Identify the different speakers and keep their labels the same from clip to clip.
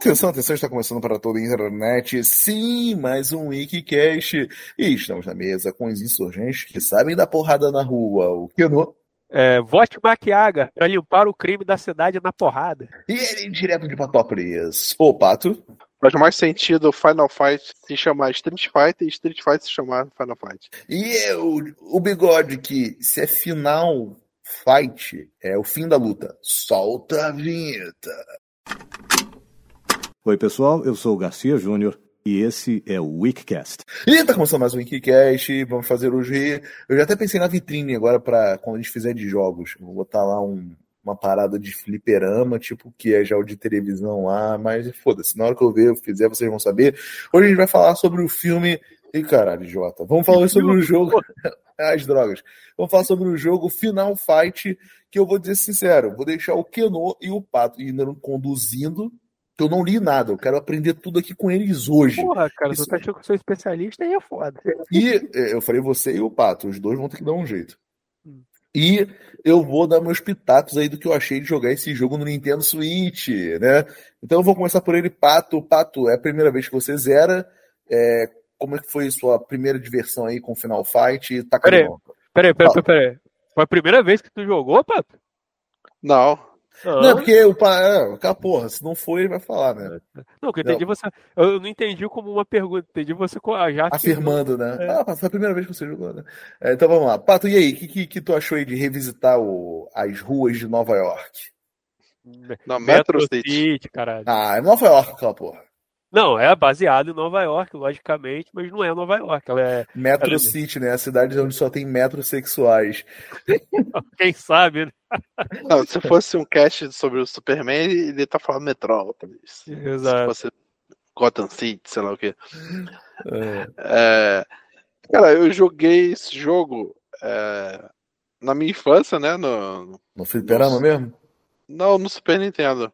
Speaker 1: Atenção, atenção, está começando para toda a internet. Sim, mais um Wikicast. E estamos na mesa com os insurgentes que sabem da porrada na rua. O que não?
Speaker 2: É, vote Maquiaga para limpar o crime da cidade na porrada.
Speaker 1: E ele direto de Patópolis. Ô, Pato.
Speaker 3: Faz mais sentido Final Fight se chamar Street Fighter e Street Fighter se chamar Final Fight.
Speaker 1: E eu, o bigode que se é final fight, é o fim da luta. Solta a vinheta.
Speaker 4: Oi, pessoal, eu sou o Garcia Júnior e esse é o Weekcast.
Speaker 1: E tá começando mais um Weekcast, vamos fazer hoje. Eu já até pensei na vitrine agora para quando a gente fizer de jogos. Vou botar lá um, uma parada de fliperama, tipo que é já o de televisão lá, mas foda-se, na hora que eu ver, eu fizer, vocês vão saber. Hoje a gente vai falar sobre o filme. Ih, caralho, Jota. Vamos falar sobre o jogo. As drogas. Vamos falar sobre o jogo Final Fight, que eu vou dizer sincero, vou deixar o Keno e o Pato indo conduzindo eu não li nada, eu quero aprender tudo aqui com eles hoje.
Speaker 2: Porra, cara, Isso... tu tá achando que eu sou especialista aí é foda.
Speaker 1: E é, eu falei você e o Pato, os dois vão ter que dar um jeito. Hum. E eu vou dar meus pitacos aí do que eu achei de jogar esse jogo no Nintendo Switch, né? Então eu vou começar por ele, Pato. Pato, é a primeira vez que você zera. É, como é que foi sua primeira diversão aí com Final Fight? Tá
Speaker 2: peraí, peraí, peraí, peraí. Foi a primeira vez que tu jogou, Pato?
Speaker 3: Não,
Speaker 1: não, não porque o pai. É, porra, se não foi, ele vai falar, né?
Speaker 2: Não, que eu entendi não. você. Eu não entendi como uma pergunta, entendi você já
Speaker 1: afirmando, né? É. Ah, foi a primeira vez que você jogou, né? É, então vamos lá. Pato, e aí? O que, que, que, tu achou aí de revisitar o, as ruas de Nova York?
Speaker 3: Na Metro, Metro City. City,
Speaker 2: caralho.
Speaker 1: Ah, é Nova York aquela porra.
Speaker 2: Não, é baseado em Nova York, logicamente, mas não é Nova York. Ela é.
Speaker 1: Metro
Speaker 2: ela... É
Speaker 1: City, né? A cidade onde só tem metrosexuais.
Speaker 2: Quem sabe, né?
Speaker 3: Não, se fosse um cast sobre o Superman, ele tá falando Metrópolis.
Speaker 2: Exato. Se fosse
Speaker 3: Gotham City, sei lá o quê. É. É... Cara, eu joguei esse jogo é... na minha infância, né? No,
Speaker 1: no Fliperama no... mesmo?
Speaker 3: Não, no Super Nintendo.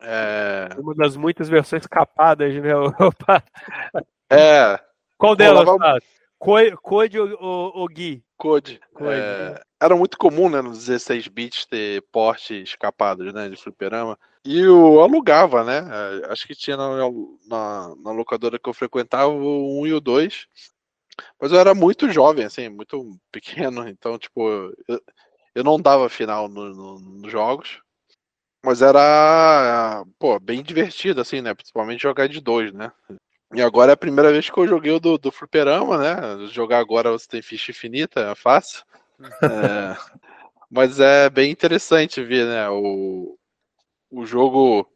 Speaker 3: É...
Speaker 2: Uma das muitas versões capadas, né?
Speaker 3: é.
Speaker 2: Qual delas, Rolava... Code ou, ou, ou Gui?
Speaker 3: Code. Code é... né? Era muito comum, né, nos 16 bits ter portes capados, né, de fliperama. E eu alugava, né? É, acho que tinha na, na, na locadora que eu frequentava o 1 e o 2. Mas eu era muito jovem, assim, muito pequeno. Então, tipo, eu, eu não dava final nos no, no jogos. Mas era, pô, bem divertido, assim, né? Principalmente jogar de dois, né? E agora é a primeira vez que eu joguei o do, do Fliperama, né? Jogar agora você tem ficha infinita, é fácil. é, mas é bem interessante ver, né? O, o jogo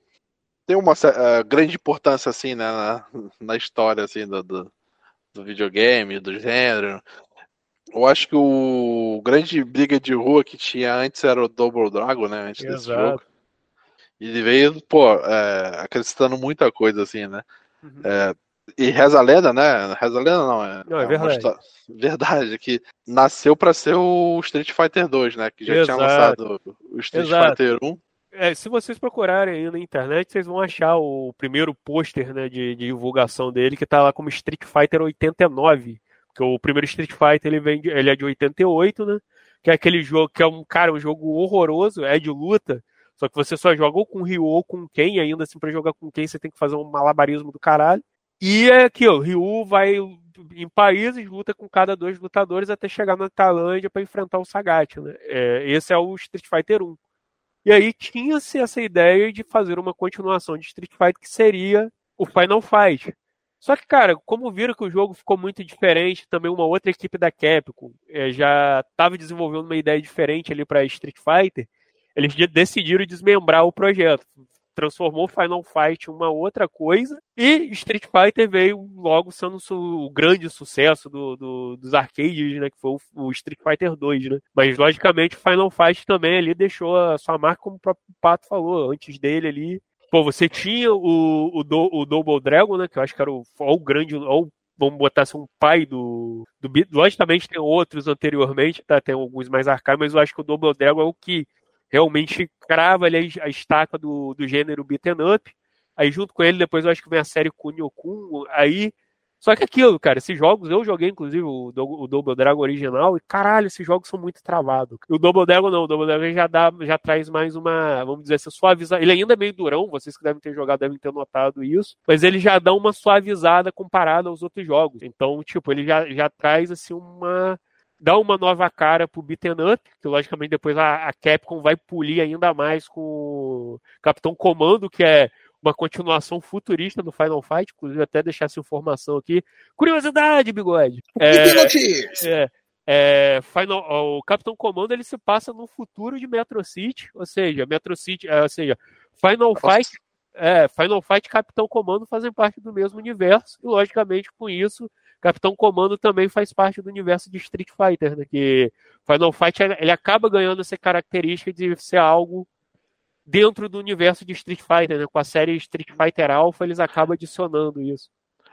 Speaker 3: tem uma uh, grande importância, assim, né? Na, na história, assim, do, do, do, videogame, do gênero. Eu acho que o grande briga de rua que tinha antes era o Double Dragon, né? Antes Exato. desse jogo. E ele veio, pô, é, acrescentando muita coisa, assim, né? Uhum. É, e Reza Lenda, né? Reza Lenda não,
Speaker 2: é, não, é, é verdade.
Speaker 3: História, verdade, que nasceu para ser o Street Fighter 2, né? Que já Exato. tinha lançado o Street Exato. Fighter 1.
Speaker 2: É, se vocês procurarem aí na internet, vocês vão achar o primeiro pôster né, de, de, divulgação dele, que tá lá como Street Fighter 89. Porque o primeiro Street Fighter ele, vem de, ele é de 88, né? Que é aquele jogo que é um cara, um jogo horroroso, é de luta só que você só joga ou com Ryu ou com quem, ainda assim, para jogar com quem você tem que fazer um malabarismo do caralho. E é aqui, o Ryu vai em países, luta com cada dois lutadores até chegar na Tailândia para enfrentar o Sagat, né? É, esse é o Street Fighter 1. E aí tinha-se essa ideia de fazer uma continuação de Street Fighter que seria o Final Fight. Só que, cara, como viram que o jogo ficou muito diferente, também uma outra equipe da Capcom é, já estava desenvolvendo uma ideia diferente ali para Street Fighter, eles decidiram desmembrar o projeto. Transformou Final Fight em uma outra coisa e Street Fighter veio logo sendo o grande sucesso do, do, dos arcades, né? Que foi o, o, Street Fighter 2, né? Mas logicamente Final Fight também ali deixou a sua marca, como o próprio Pato falou, antes dele ali. Pô, você tinha o, o, do, o Double Dragon, né? Que eu acho que era o, o grande, ou vamos botar assim, um pai do, do. Logicamente tem outros anteriormente, tá? Tem alguns mais arcaicos, mas eu acho que o Double Dragon é o que realmente crava ali a estaca do, do gênero beaten up. Aí junto com ele, depois eu acho que vem a série Kunio Kun. Aí Só que aquilo, cara, esses jogos, eu joguei inclusive o, o Double Dragon original e caralho, esses jogos são muito travados. O Double Dragon não, o Double Dragon já dá, já traz mais uma, vamos dizer assim, suavizada. Ele ainda é meio durão, vocês que devem ter jogado devem ter notado isso, mas ele já dá uma suavizada comparado aos outros jogos. Então, tipo, ele já, já traz assim uma dá uma nova cara pro beaten up, que logicamente depois a, a Capcom vai polir ainda mais com o Capitão Comando, que é uma continuação futurista do Final Fight, inclusive até deixar essa informação aqui. Curiosidade, bigode! É, é, é, Final, o Capitão Comando ele se passa no futuro de Metro City, ou seja, Metro City, é, ou seja, Final Nossa. Fight, é, Final Fight e Capitão Comando fazem parte do mesmo universo, e logicamente com isso, Capitão Comando também faz parte do universo de Street Fighter, né, que Final Fight ele acaba ganhando essa característica de ser algo dentro do universo de Street Fighter, né? Com a série Street Fighter Alpha, eles acabam adicionando isso.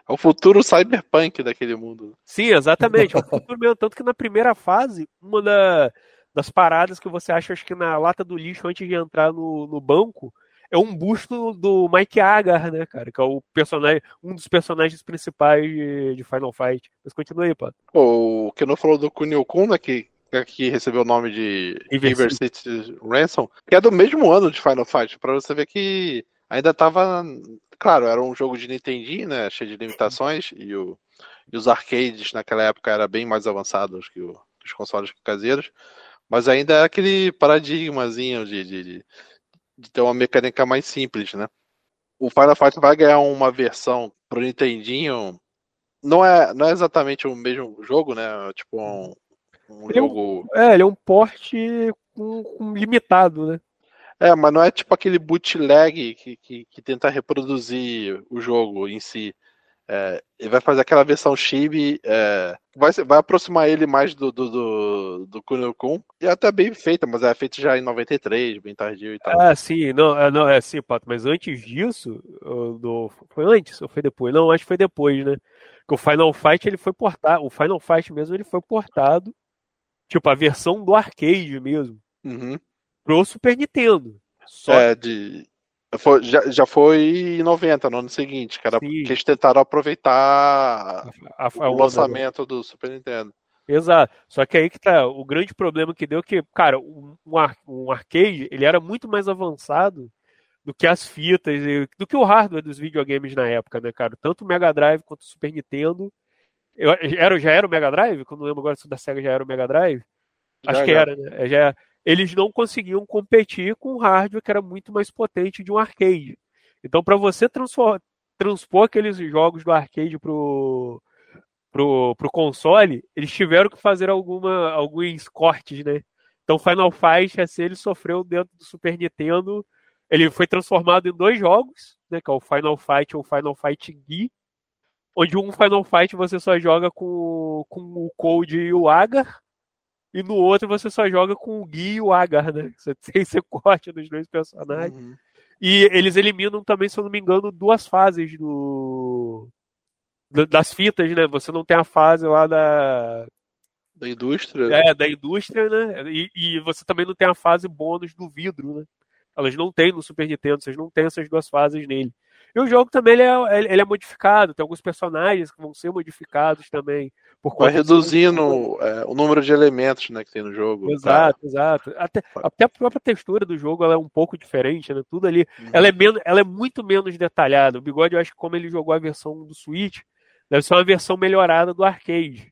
Speaker 3: É o futuro cyberpunk daquele mundo.
Speaker 2: Sim, exatamente. É o futuro mesmo. Tanto que na primeira fase, uma da, das paradas que você acha, acho que na lata do lixo, antes de entrar no, no banco, é um busto do Mike Agar, né, cara? Que é o personagem, um dos personagens principais de, de Final Fight. Mas continua aí, Pato.
Speaker 3: O que não falou do Kunio Kun, né, que que recebeu o nome de River City Ransom, que é do mesmo ano de Final Fight, para você ver que ainda tava. Claro, era um jogo de Nintendinho, né? Cheio de limitações, e, o, e os arcades naquela época eram bem mais avançados que, o, que os consoles caseiros, mas ainda é aquele paradigmazinho de, de, de, de ter uma mecânica mais simples, né? O Final Fight vai ganhar uma versão pro Nintendinho. Não é, não é exatamente o mesmo jogo, né? Tipo um,
Speaker 2: um ele jogo. É, um, é, ele é um porte com, com limitado, né?
Speaker 3: É, mas não é tipo aquele bootleg que, que, que tenta reproduzir o jogo em si. É, ele vai fazer aquela versão chibi, é, vai, vai aproximar ele mais do, do, do, do Kunio Kun, e é até bem feita, mas é feito já em 93, bem tardio e tal.
Speaker 2: Ah, sim, não, é, não, é assim, Pato, mas antes disso, do, foi antes ou foi depois? Não, acho que foi depois, né? Que o Final Fight ele foi portado, o Final Fight mesmo ele foi portado Tipo, a versão do arcade mesmo.
Speaker 3: Uhum.
Speaker 2: Pro Super Nintendo.
Speaker 3: Só... É, de. Foi, já, já foi em 90, no ano seguinte, cara. Sim. Que eles tentaram aproveitar a, a, o lançamento do Super Nintendo.
Speaker 2: Exato. Só que aí que tá, o grande problema que deu é que, cara, um, um arcade, ele era muito mais avançado do que as fitas, do que o hardware dos videogames na época, né, cara? Tanto o Mega Drive quanto o Super Nintendo eu, era, já era o Mega Drive? Quando não lembro agora se da SEGA já era o Mega Drive. Já, Acho que já. era, né? É, já, eles não conseguiam competir com um hardware que era muito mais potente de um arcade. Então, para você transpor aqueles jogos do arcade pro, pro, pro console, eles tiveram que fazer alguma, alguns cortes, né? Então, Final Fight, assim, ele sofreu dentro do Super Nintendo. Ele foi transformado em dois jogos, né? Que é o Final Fight ou Final Fight Gui onde um Final Fight você só joga com, com o Cold e o Agar, e no outro você só joga com o Gui e o Agar, né? Você tem esse corte dos dois personagens. Uhum. E eles eliminam também, se eu não me engano, duas fases do das fitas, né? Você não tem a fase lá da
Speaker 3: da indústria.
Speaker 2: É, da indústria, né? E, e você também não tem a fase bônus do vidro, né? Elas não tem no Super Nintendo, vocês não tem essas duas fases nele. E o jogo também ele é, ele é modificado, tem alguns personagens que vão ser modificados também.
Speaker 3: Por Vai reduzindo é, o número de elementos né, que tem no jogo.
Speaker 2: Exato, exato. Até, até a própria textura do jogo é um pouco diferente, né? Tudo ali. Uhum. Ela, é menos, ela é muito menos detalhada. O Bigode, eu acho que como ele jogou a versão do Switch, deve ser uma versão melhorada do arcade.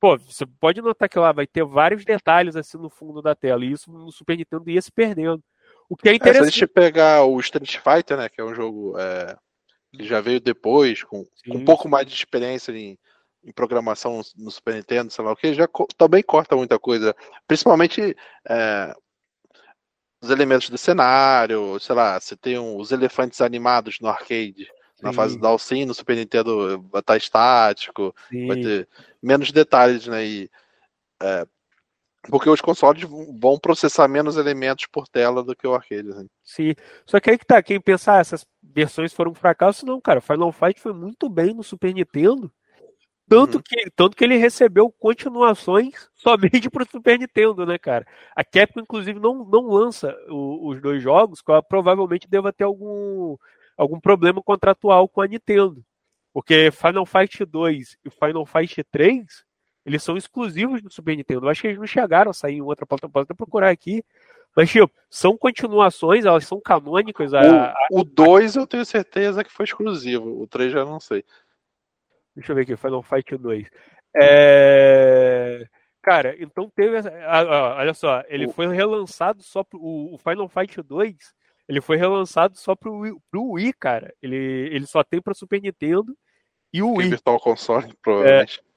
Speaker 2: Pô, você pode notar que lá vai ter vários detalhes assim no fundo da tela. E isso no Super Nintendo ia se perdendo. O que é interessante. É,
Speaker 3: se a gente pegar o Street Fighter, né, que é um jogo é, que já veio depois, com, com, um pouco mais de experiência em, em, programação no Super Nintendo, sei lá o que, já co também corta muita coisa. Principalmente é, os elementos do cenário, sei lá, você tem um, os elefantes animados no arcade. Na Sim. fase da Alcin, no Super Nintendo vai estar estático, Sim. vai ter menos detalhes, né? E, é, porque os consoles vão processar menos elementos por tela do que o arcade. Né?
Speaker 2: Sim. Só que aí que tá, quem pensar, ah, essas versões foram um fracasso, não, cara. Final Fight foi muito bem no Super Nintendo. Tanto, uhum. que, tanto que ele recebeu continuações somente pro Super Nintendo, né, cara? A Capcom, inclusive, não, não lança o, os dois jogos, que ela provavelmente deva ter algum, algum problema contratual com a Nintendo. Porque Final Fight 2 e Final Fight 3, eles são exclusivos do Super Nintendo. Eu acho que eles não chegaram a sair em outra plataforma. Posso até procurar aqui. Mas, tipo, são continuações, elas são canônicas. A,
Speaker 3: o 2 eu tenho certeza que foi exclusivo. O 3 já não sei.
Speaker 2: Deixa eu ver aqui, Final Fight 2. É... Cara, então teve. Essa... olha só, ele o... foi relançado só pro. O Final Fight 2 ele foi relançado só pro Wii, pro Wii cara. Ele, ele só tem pra Super Nintendo e o Wii.
Speaker 3: Virtual Console, provavelmente.
Speaker 2: É,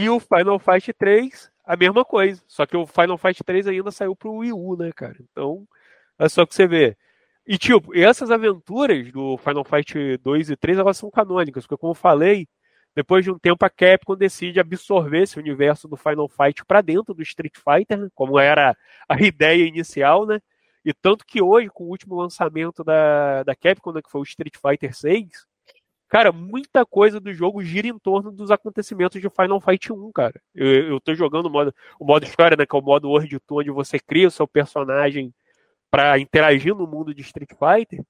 Speaker 2: e o Final Fight 3, a mesma coisa. Só que o Final Fight 3 ainda saiu pro Wii U, né, cara? Então, é só que você vê. E, tipo, essas aventuras do Final Fight 2 e 3, elas são canônicas, porque, como eu falei, depois de um tempo a Capcom decide absorver esse universo do Final Fight para dentro do Street Fighter, né, como era a ideia inicial, né? E tanto que hoje, com o último lançamento da, da Capcom, né, que foi o Street Fighter 6, cara, muita coisa do jogo gira em torno dos acontecimentos de Final Fight 1, cara. Eu, eu tô jogando o modo, o modo história, né, que é o modo World Tour, onde você cria o seu personagem para interagir no mundo de Street Fighter.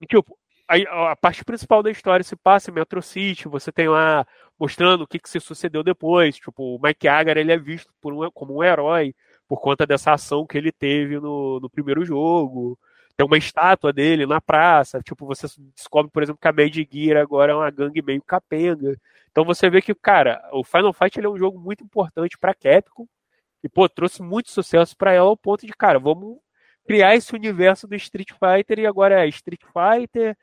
Speaker 2: E, tipo, a, a, parte principal da história se passa em Metro City, você tem lá mostrando o que, que se sucedeu depois. Tipo, o Mike Agar ele é visto um, como um herói por conta dessa ação que ele teve no, no primeiro jogo. Tem uma estátua dele na praça. Tipo, você descobre, por exemplo, que a Mad Gear agora é uma gangue meio capenga. Então você vê que, cara, o Final Fight ele é um jogo muito importante para Capcom. E, pô, trouxe muito sucesso para ela ao ponto de, cara, vamos criar esse universo do Street Fighter e agora é Street Fighter,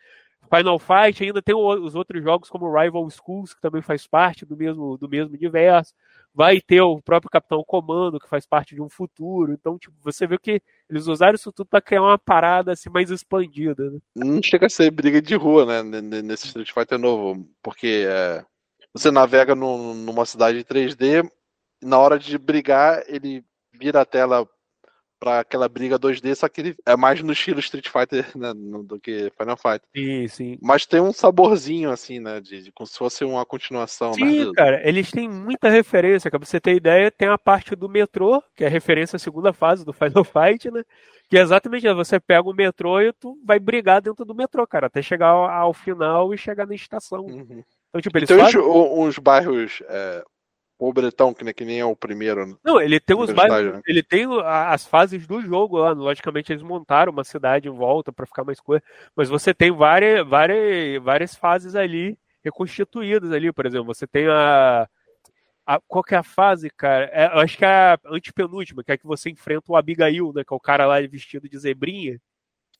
Speaker 2: Final Fight, ainda tem os outros jogos como Rival Schools, que também faz parte do mesmo, do mesmo universo. Vai ter o próprio Capitão Comando, que faz parte de um futuro. Então, tipo, você vê que eles usaram isso tudo para criar uma parada assim mais expandida. Né?
Speaker 3: Não chega a ser briga de rua, né? Nesse Street Fighter novo. Porque é, você navega numa cidade 3D, e na hora de brigar, ele vira a tela para aquela briga 2D, só que ele é mais no estilo Street Fighter né, do que Final Fight.
Speaker 2: Sim, sim.
Speaker 3: Mas tem um saborzinho, assim, né? De, de como se fosse uma continuação.
Speaker 2: Sim, né? cara, eles têm muita referência. Pra você ter ideia, tem a parte do metrô, que é referência à segunda fase do Final Fight, né? Que é exatamente. Você pega o metrô e tu vai brigar dentro do metrô, cara, até chegar ao, ao final e chegar na estação. Uhum.
Speaker 3: Então, tipo, eles tem fazem... uns, uns bairros é, o Bretão, que, que nem é o primeiro. Né?
Speaker 2: Não, ele tem os bairros, né? ele tem as fases do jogo lá. Logicamente, eles montaram uma cidade em volta para ficar mais coisa. Mas você tem várias, várias, várias fases ali reconstituídas ali. Por exemplo, você tem a. a qual que é a fase, cara? É, eu acho que é a antepenúltima, que é que você enfrenta o Abigail, né? Que é o cara lá vestido de zebrinha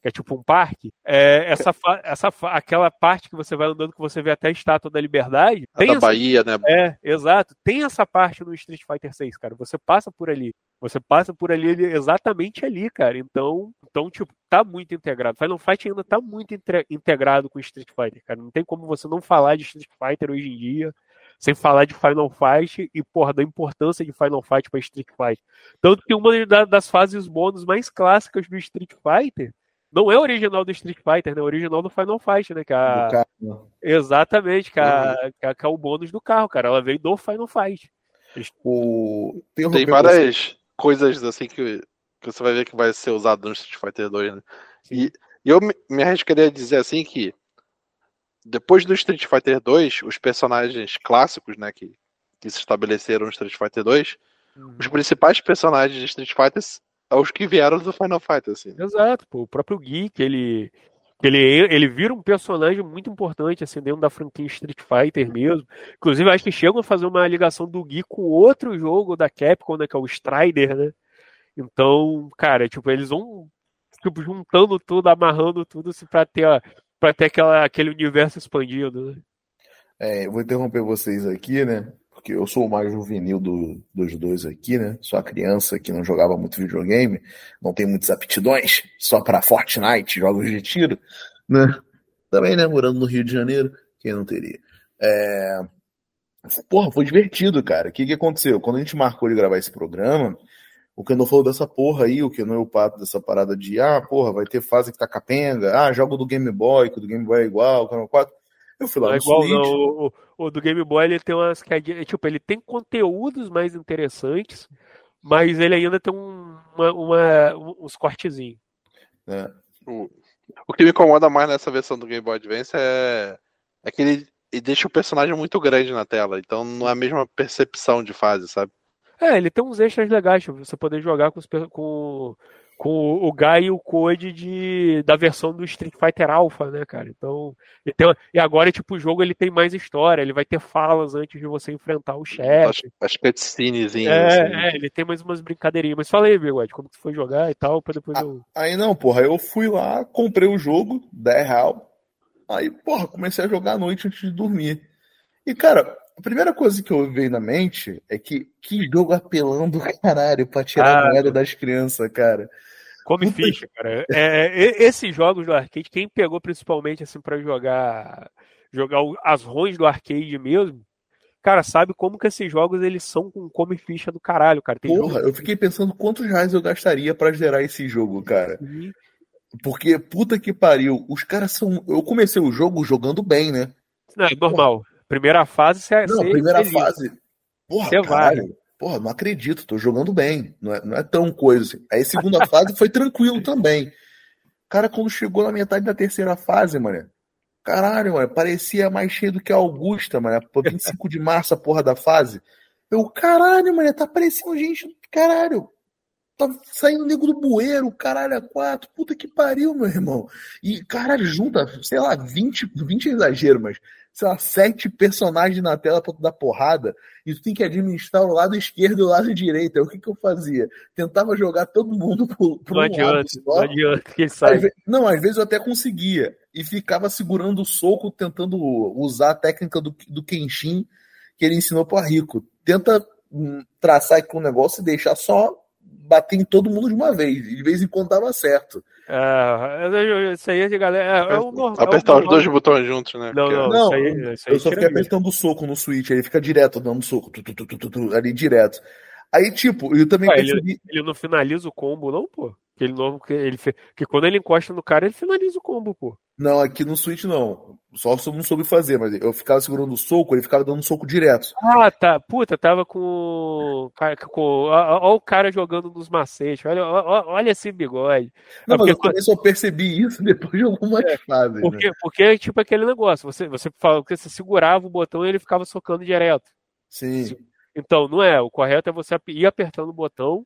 Speaker 2: que é tipo um parque, é, essa, essa, aquela parte que você vai andando que você vê até a Estátua da Liberdade.
Speaker 3: A da essa, Bahia, né?
Speaker 2: É, exato. Tem essa parte no Street Fighter 6, cara. Você passa por ali. Você passa por ali exatamente ali, cara. Então, então tipo, tá muito integrado. Final Fight ainda tá muito integrado com Street Fighter, cara. Não tem como você não falar de Street Fighter hoje em dia sem falar de Final Fight e, porra, da importância de Final Fight para Street Fighter. Tanto que uma das fases bônus mais clássicas do Street Fighter não é original do Street Fighter, né? É original do Final Fight, né? Que a... carro, né? Exatamente, que, a... Uhum. que, a... que é o bônus do carro, cara. Ela veio do Final Fight.
Speaker 3: O... Tem, Tem várias você. coisas assim que, que você vai ver que vai ser usado no Street Fighter 2, né? E, e eu me arriscaria a dizer assim que depois do Street Fighter 2, os personagens clássicos, né, que, que se estabeleceram no Street Fighter 2, uhum. os principais personagens de Street Fighter aos que vieram do Final Fight, assim.
Speaker 2: Exato, pô. O próprio Geek, ele, ele, ele vira um personagem muito importante, assim, dentro da franquia Street Fighter mesmo. Inclusive, acho que chegam a fazer uma ligação do Geek com outro jogo da Capcom, né, que é o Strider, né? Então, cara, tipo, eles vão tipo, juntando tudo, amarrando tudo assim, pra ter, ó, pra ter aquela, aquele universo expandido, né?
Speaker 1: É, eu vou interromper vocês aqui, né? Porque eu sou o mais juvenil do, dos dois aqui, né? Sou a criança que não jogava muito videogame, não tem muitas aptidões, só para Fortnite, jogos de tiro, né? Também, né? Morando no Rio de Janeiro, quem não teria? É... Porra, foi divertido, cara. O que, que aconteceu? Quando a gente marcou de gravar esse programa, o que não falou dessa porra aí, o que não é o pato dessa parada de, ah, porra, vai ter fase que tá capenga, ah, jogo do Game Boy, que do Game Boy é igual, o 4. Eu fui lá não é igual, Switch. Não.
Speaker 2: O, o, do Game Boy ele tem umas tipo, ele tem conteúdos mais interessantes, mas ele ainda tem um, uma, uma, uns cortezinhos.
Speaker 3: É. O, o que me incomoda mais nessa versão do Game Boy Advance é, é que ele, e deixa o personagem muito grande na tela, então não é a mesma percepção de fase, sabe?
Speaker 2: É, ele tem uns extras legais, pra você poder jogar com, os, com, com o Guy e o Code de, da versão do Street Fighter Alpha, né, cara? Então, tem, e agora, tipo, o jogo ele tem mais história, ele vai ter falas antes de você enfrentar o chefe.
Speaker 3: As, as cutscenes.
Speaker 2: É,
Speaker 3: assim.
Speaker 2: é, ele tem mais umas brincadeirinhas. Mas fala aí, Bigode, como que tu foi jogar e tal, pra depois eu...
Speaker 1: Aí não, porra, eu fui lá, comprei o jogo, 10 real, Aí, porra, comecei a jogar à noite antes de dormir. E, cara, a primeira coisa que eu veio na mente é que que jogo apelando caralho pra tirar ah, a moeda das crianças, cara.
Speaker 2: Come ficha, cara. É, esses jogos do arcade, quem pegou principalmente assim para jogar jogar as ROMs do arcade mesmo, cara, sabe como que esses jogos eles são com come ficha do caralho, cara.
Speaker 1: Tem Porra, jogo... eu fiquei pensando quantos reais eu gastaria para zerar esse jogo, cara. Porque, puta que pariu, os caras são. Eu comecei o jogo jogando bem, né?
Speaker 2: Não, é normal. Primeira fase, você
Speaker 1: Não, primeira fase. Porra, você caralho. Vai. Porra, não acredito, tô jogando bem. Não é, não é tão coisa assim. Aí, segunda fase foi tranquilo também. Cara, quando chegou na metade da terceira fase, mano. Caralho, mano, parecia mais cheio do que a Augusta, mano. 25 de março, a porra da fase. Eu, caralho, mano, tá parecendo gente. Caralho, Tá saindo nego do bueiro, caralho, a quatro. Puta que pariu, meu irmão. E, caralho, junta, sei lá, 20, 20 é exagero, mas, sei lá, sete personagens na tela pra tu dar porrada. E tu tem que administrar o lado esquerdo e o lado direito. Aí, o que que eu fazia? Tentava jogar todo mundo pro, pro
Speaker 2: não um adianta, lado só. Não adianta que sai.
Speaker 1: Às, não, às vezes eu até conseguia. E ficava segurando o soco, tentando usar a técnica do, do Kenshin que ele ensinou pro Rico. Tenta hum, traçar aqui um negócio e deixar só bater em todo mundo de uma vez. De vez em quando dava certo.
Speaker 2: É, isso aí é de galera. É, é o normal,
Speaker 3: Apertar os dois botões juntos, né?
Speaker 1: Não, não, não isso aí, isso aí eu só fiquei apertando o soco no Switch, aí ele fica direto dando soco, tu, tu, tu, ali direto. Aí, tipo, eu também
Speaker 2: percebi... ele, ele não finaliza o combo, não, pô? Que ele não, que ele que quando ele encosta no cara, ele finaliza o combo, pô.
Speaker 1: Não, aqui no Switch não. Só não soube fazer, mas eu ficava segurando o soco, ele ficava dando soco direto.
Speaker 2: Ah, tá. Puta, tava com. com olha o cara jogando nos macetes. Olha, olha esse bigode.
Speaker 1: Não, é porque... mas eu só percebi isso depois de algumas é, fases.
Speaker 2: Porque, né? porque é tipo aquele negócio. Você, você, fala, você segurava o botão e ele ficava socando direto.
Speaker 1: Sim.
Speaker 2: Então, não é. O correto é você ir apertando o botão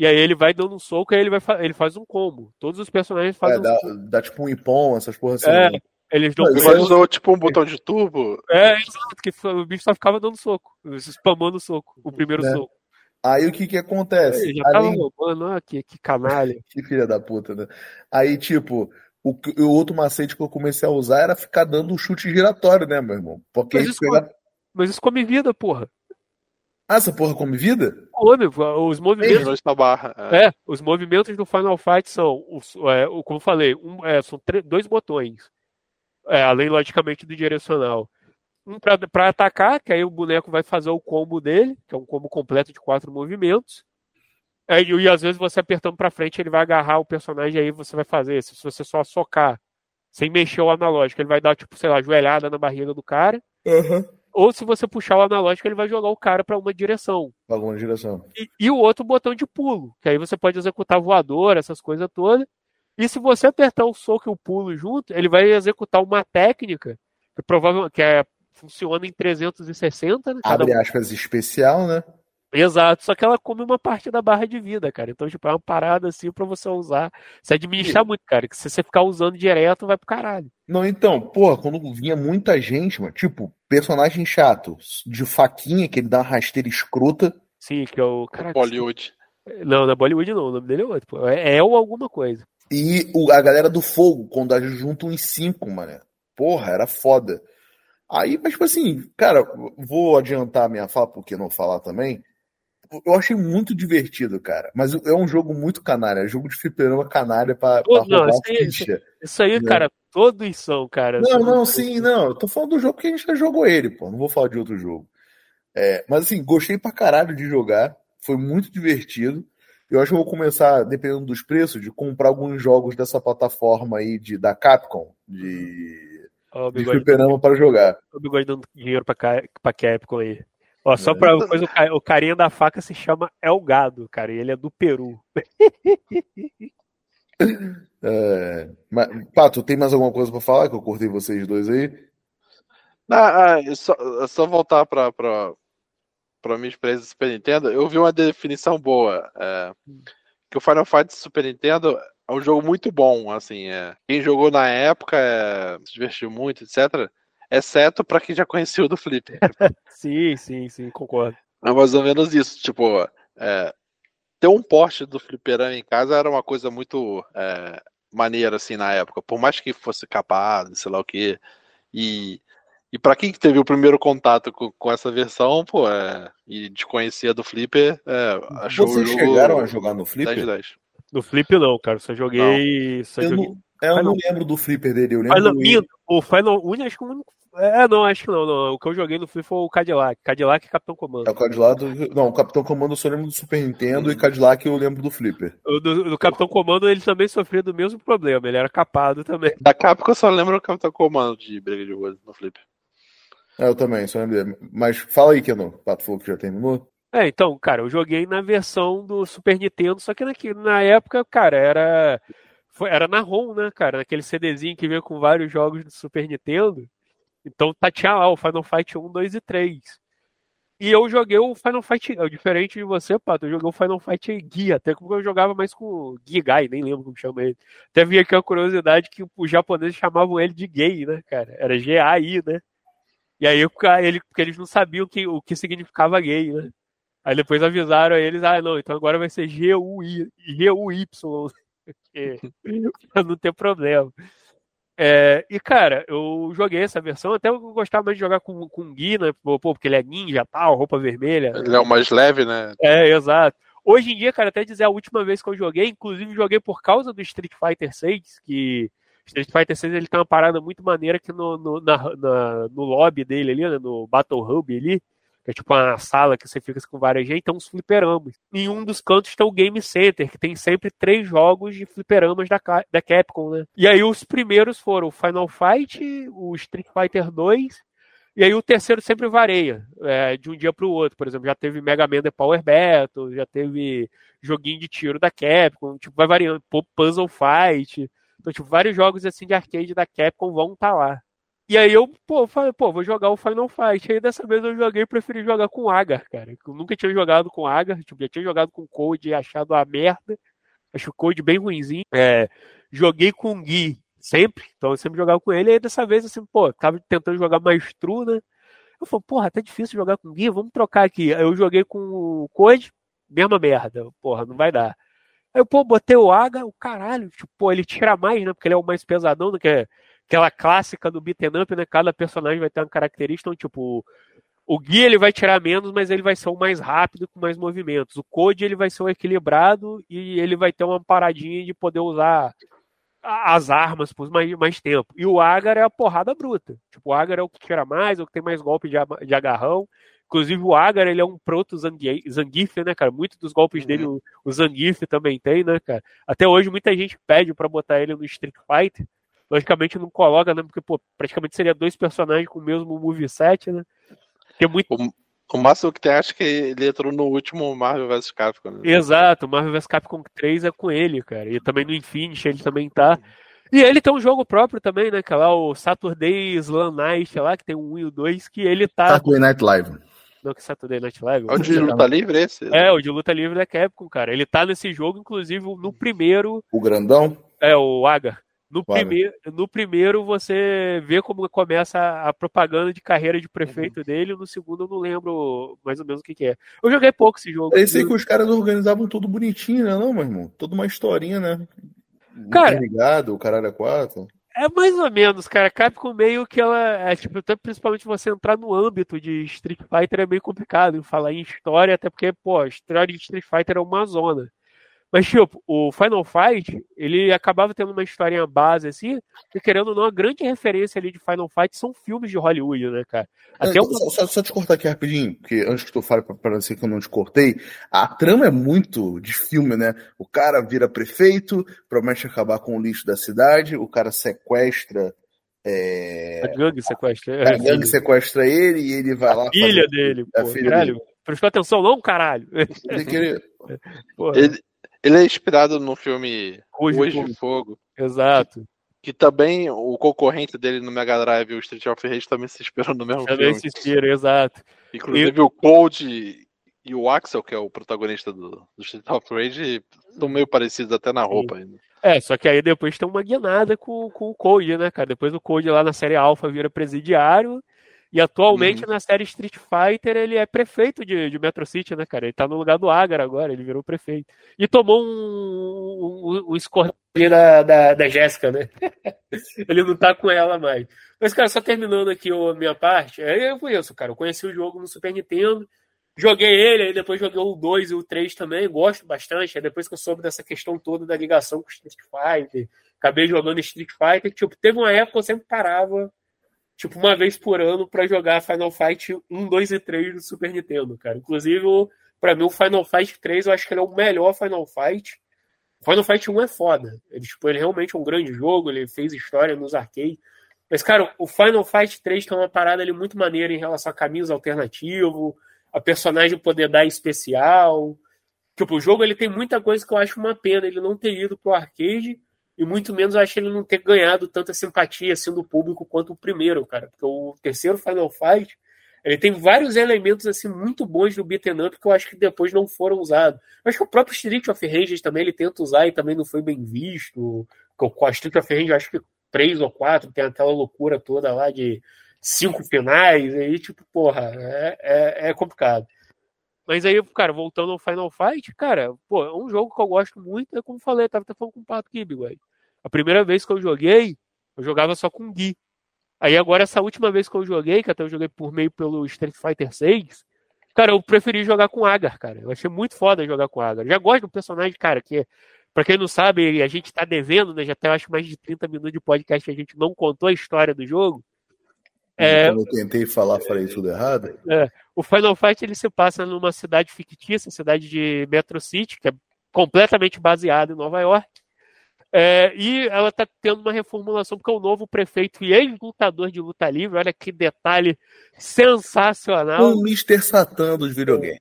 Speaker 2: e aí ele vai dando um soco e aí ele, vai ele faz um combo. Todos os personagens fazem é,
Speaker 1: dá,
Speaker 2: um
Speaker 1: dá tipo um ipom, essas porras assim.
Speaker 2: É, né? eles dão
Speaker 3: Ele usou tipo um botão de turbo.
Speaker 2: É, exato, que o bicho só ficava dando soco, spamando soco, o primeiro é. soco.
Speaker 1: Aí o que que acontece?
Speaker 2: Ele já Além... tava roubando, ah, que, que canalha.
Speaker 1: que filha da puta, né? Aí, tipo, o, o outro macete que eu comecei a usar era ficar dando um chute giratório, né, meu irmão? Porque
Speaker 2: mas isso, pega... mas isso come vida, porra.
Speaker 1: Ah, essa porra come vida?
Speaker 2: Os movimentos.
Speaker 3: barra.
Speaker 2: É. é. os movimentos do Final Fight são, os, é, como eu falei, um, é, são dois botões. É, além, logicamente, do direcional. Um para atacar, que aí o boneco vai fazer o combo dele, que é um combo completo de quatro movimentos. É, e, e às vezes você apertando para frente, ele vai agarrar o personagem aí você vai fazer. Se você só socar, sem mexer o analógico, ele vai dar, tipo, sei lá, joelhada na barriga do cara.
Speaker 1: Uhum.
Speaker 2: Ou se você puxar o analógico, ele vai jogar o cara para uma direção.
Speaker 1: Para alguma direção.
Speaker 2: E, e, o outro botão de pulo, que aí você pode executar voador, essas coisas todas. E se você apertar o soco e o pulo junto, ele vai executar uma técnica que provavelmente que é, funciona em 360, né?
Speaker 1: Abre aspas especial, né?
Speaker 2: Exato, só que ela come uma parte da barra de vida, cara. Então, tipo, é uma parada assim pra você usar. Você administrar muito, cara. Que se você ficar usando direto, vai pro caralho.
Speaker 1: Não, então, porra, quando vinha muita gente, mano, tipo, personagem chato, de faquinha, que ele dá uma rasteira escrota.
Speaker 2: Sim, que é o.
Speaker 3: Cara, Bollywood.
Speaker 2: Não, não é Bollywood não, o nome dele é outro. Pô. É, é ou alguma coisa.
Speaker 1: E o, a galera do fogo, quando a junta uns cinco, mano. Porra, era foda. Aí, mas tipo assim, cara, vou adiantar a minha fala, porque não falar também eu achei muito divertido, cara. Mas é um jogo muito canalha. É jogo de fliperama canalha pra, pra
Speaker 2: não, roubar isso ficha. Isso aí, né? cara, todos são, cara.
Speaker 1: Não, não, sim, não. Eu tô falando do jogo que a gente já jogou ele, pô. Não vou falar de outro jogo. É, mas assim, gostei pra caralho de jogar. Foi muito divertido. Eu acho que eu vou começar, dependendo dos preços, de comprar alguns jogos dessa plataforma aí de, da Capcom, de, oh, de fliperama para jogar.
Speaker 2: O bigode dando dinheiro pra, pra Capcom aí. Ó, só pra coisa, o carinha da faca se chama Elgado, cara, e ele é do Peru.
Speaker 1: É, mas, Pato, tem mais alguma coisa para falar que eu cortei vocês dois aí?
Speaker 3: Ah, ah, só, só voltar para para minha experiência do Super Nintendo, eu vi uma definição boa. É, que o Final Fight Super Nintendo é um jogo muito bom, assim, é, quem jogou na época é, se divertiu muito, etc. Exceto para quem já conheceu do Flipper.
Speaker 2: sim, sim, sim, concordo.
Speaker 3: É mais ou menos isso, tipo, é, ter um porte do fliperama em casa era uma coisa muito é, maneira, assim, na época, por mais que fosse capado, sei lá o que, e e para quem teve o primeiro contato com, com essa versão, pô, é, e desconhecia do Flipper, é, achou
Speaker 1: Vocês
Speaker 3: o
Speaker 1: jogo chegaram a jogar no Flipper?
Speaker 3: 10 10.
Speaker 2: No Flip não, cara. Só joguei. Só
Speaker 1: Eu
Speaker 2: joguei...
Speaker 1: não, eu
Speaker 2: Final-
Speaker 1: não lembro do Flipper dele, eu lembro
Speaker 2: Final,
Speaker 1: do
Speaker 2: o Final Union, acho que o único. É, não, acho que não, não. O que eu joguei no Flip foi o Cadillac. Cadillac e Capitão Comando.
Speaker 1: É o Cadillac. Não, o Capitão Comando eu só lembro do Super Nintendo e Cadillac eu lembro do Flipper.
Speaker 2: O do, do Capitão Comando ele também sofria do mesmo problema. Ele era capado também.
Speaker 3: Da Capcom eu só lembro o Capitão Comando de briga de rua no Flipper.
Speaker 1: É, eu também, só lembro dele. Mas fala aí, Kenon. Pato Fogo que já terminou?
Speaker 2: É, então, cara, eu joguei na versão do Super Nintendo, só que naque- na época, cara, era. foi- era na ROM, né, cara? Naquele CDzinho que veio com vários jogos do Super Nintendo. Então tá, tinha lá o Final Fight 1, 2 e 3. E eu joguei o Final Fight. é, Diferente de você, Pato, eu joguei o Final Fight Guia, até porque eu jogava mais com o Guy, nem lembro como chama ele. Até vi aqui uma curiosidade que os japoneses chamavam ele de gay, né, cara? Era G-A-I, né? E aí ele, porque eles não sabiam que, o que significava gay, né? Aí depois avisaram a eles, ah, não, então agora vai ser G-U-Y, pra não ter problema. É, e, cara, eu joguei essa versão, até eu gostava mais de jogar com, com o Gui, né? Pô, porque ele é ninja tal, roupa vermelha.
Speaker 3: Ele é o mais leve, né?
Speaker 2: É, exato. Hoje em dia, cara, até dizer a última vez que eu joguei, inclusive joguei por causa do Street Fighter 6, que Street Fighter 6 ele tem uma parada muito maneira que no, no, na- na- no lobby dele ali, né, no Battle Hub ali, que é tipo uma sala que você fica com várias gente, tem uns fliperamas. Em um dos cantos tem o Game Center, que tem sempre três jogos de fliperamas da, da Capcom, né? E aí os primeiros foram o Final Fight, o Street Fighter 2, e aí o terceiro sempre varia, é, de um dia para o outro. Por exemplo, já teve Mega Man The Power Battle, já teve joguinho de tiro da Capcom, tipo, vai variando, Pu- Puzzle Fight. Então, tipo, vários jogos assim de arcade da Capcom vão estar lá. E aí eu, pô, falei, pô, vou jogar o Final Fight. Aí dessa vez eu joguei e preferi jogar com Agar, cara. Eu nunca tinha jogado com Agar, tipo, já tinha jogado com Code e achado a merda. Acho o Code bem ruinzinho. É, joguei com Gui sempre, então eu sempre jogava com ele. E aí dessa vez, assim, pô, tava tentando jogar mais true, né? Eu falei, porra, tá difícil jogar com Gui, vamos trocar aqui. Aí eu joguei com o Code, mesma merda, porra, não vai dar. Aí eu, pô, botei o Aga, o caralho, tipo, pô, ele tira mais, né? Porque ele é o mais pesadão do que é aquela clássica do beaten up, né? Cada personagem vai ter uma característica, então, tipo, o Gui ele vai tirar menos, mas ele vai ser o mais rápido com mais movimentos. O Code ele vai ser o equilibrado e ele vai ter uma paradinha de poder usar as armas por mais, mais tempo. E o Agar é a porrada bruta. Tipo, o Agar é o que tira mais, é o que tem mais golpe de, de agarrão. Inclusive, o Agar, ele é um proto Zangi- Zangief, né, cara? Muitos dos golpes dele, o, Zangief também tem, né, cara? Até hoje, muita gente pede pra botar ele no Street Fighter. Logicamente, não coloca, né? Porque, pô, praticamente seria dois personagens com o mesmo moveset, né? Porque é muito
Speaker 3: O máximo que tem, acho que ele entrou no último Marvel vs Capcom. Né?
Speaker 2: Exato, Marvel vs Capcom 3 é com ele, cara. E também no Infinity ele também tá. E ele tem um jogo próprio também, né? Que é lá o Saturday Slam Night lá, que tem um 1 e o 2, que ele tá.
Speaker 1: Saturday Night Live.
Speaker 2: Não, que Saturday Night Live.
Speaker 3: É o de luta livre esse?
Speaker 2: É, o de luta livre da Capcom, cara. Ele tá nesse jogo, inclusive, no primeiro.
Speaker 1: O grandão?
Speaker 2: É, o Agar. No,
Speaker 1: O Agar.
Speaker 2: primeiro, no primeiro você vê como começa a, propaganda de carreira de prefeito dele, no segundo eu não lembro mais ou menos o que, que é. Eu joguei pouco esse jogo.
Speaker 1: Aí que os caras organizavam tudo bonitinho, né, não, meu irmão? Toda uma historinha, né?
Speaker 2: Cara-
Speaker 1: ligado, o caralho é quatro.
Speaker 2: É mais ou menos, cara. Capcom meio que ela. É, tipo, até principalmente você entrar no âmbito de Street Fighter é meio complicado falar em história, até porque, pô, a história de Street Fighter é uma zona. Mas, tipo, o Final Fight, ele acabava tendo uma historinha base, assim, e querendo ou não, a grande referência ali de Final Fight são filmes de Hollywood, né, cara? Até
Speaker 1: É,
Speaker 2: uma...
Speaker 1: só, só, te cortar aqui rapidinho, porque antes que tu fale pra parecer que eu não te cortei, a trama é muito de filme, né? O cara vira prefeito, promete acabar com o lixo da cidade, o cara sequestra. É...
Speaker 2: A gangue sequestra.
Speaker 1: A gangue sequestra ele e ele vai lá.
Speaker 2: A filha
Speaker 1: fazer-
Speaker 2: dele,
Speaker 1: a
Speaker 2: pô,
Speaker 1: filha
Speaker 2: caralho.
Speaker 1: dele.
Speaker 2: Prestou atenção não, caralho?
Speaker 1: Ele queria-
Speaker 2: Porra,
Speaker 3: Ele, é inspirado no filme Hoje
Speaker 2: Fogo.
Speaker 3: de Fogo.
Speaker 2: Exato.
Speaker 3: Que também o concorrente dele no Mega Drive, o Street of Rage, também se inspirou no mesmo
Speaker 2: Também
Speaker 3: filme.
Speaker 2: se inspira, exato.
Speaker 3: Inclusive o Cold e o Axel, que é o protagonista do, do Street of Rage, estão meio parecidos até na roupa ainda.
Speaker 2: É, só que aí depois tem uma guinada com, com o Code, né, cara? Depois o Code lá na série Alpha vira presidiário. E atualmente na série Street Fighter ele é prefeito de, de Metro City, né, cara? Ele tá no lugar do Agar agora, ele virou prefeito. E tomou um, um, um da, da, da Jéssica, né? ele não tá com ela mais. Mas, cara, só terminando aqui a minha parte, é, eu conheço, cara. Eu conheci o jogo no Super Nintendo. Joguei ele, aí depois joguei o 2 e o 3 também, gosto bastante. Aí depois que eu soube dessa questão toda da ligação com Street Fighter, acabei jogando Street Fighter. Tipo, teve uma época que eu sempre parava, tipo, uma vez por ano para jogar Final Fight 1, 2 e 3 do Super Nintendo, cara. Inclusive, para mim, o Final Fight 3 eu acho que ele é o melhor Final Fight. Final Fight 1 é foda. Ele, tipo, ele realmente é um grande jogo, ele fez história nos arcades. Mas, cara, o Final Fight 3 tem uma parada ali muito maneira em relação a caminhos alternativos a personagem poder dar especial. Tipo, o jogo ele tem muita coisa que eu acho uma pena ele não ter ido pro arcade e muito menos eu acho ele não ter ganhado tanta simpatia assim do público quanto o primeiro, cara. Porque o terceiro Final Fight, ele tem vários elementos assim muito bons do beat'em up que eu acho que depois não foram usados. Eu acho que o próprio Street of Rage também ele tenta usar e também não foi bem visto. Com a Street of Rage, eu acho que três ou quatro tem aquela loucura toda lá de cinco finais, aí, tipo, porra, é, é, é, complicado. Mas aí, cara, voltando ao Final Fight, cara, pô, é um jogo que eu gosto muito, é como falei, tava até falando com o Pato Kibi, velho. A primeira vez que eu joguei, eu jogava só com Gui. Aí agora, essa última vez que eu joguei, que até eu joguei por meio pelo Street Fighter 6, cara, eu preferi jogar com Agar, cara. Eu achei muito foda jogar com Agar. Já gosto do personagem, cara, que Pra quem não sabe, a gente tá devendo, né? Já até acho mais de 30 minutos de podcast a gente não contou a história do jogo.
Speaker 1: É, Quando eu tentei falar, falei tudo errado.
Speaker 2: É, o Final Fight ele se passa numa cidade fictícia, cidade de Metro City, que é completamente baseada em Nova York. É, e ela está tendo uma reformulação, porque o novo prefeito e ex-lutador de luta livre, olha que detalhe sensacional.
Speaker 1: O Mr. Satan dos videogames.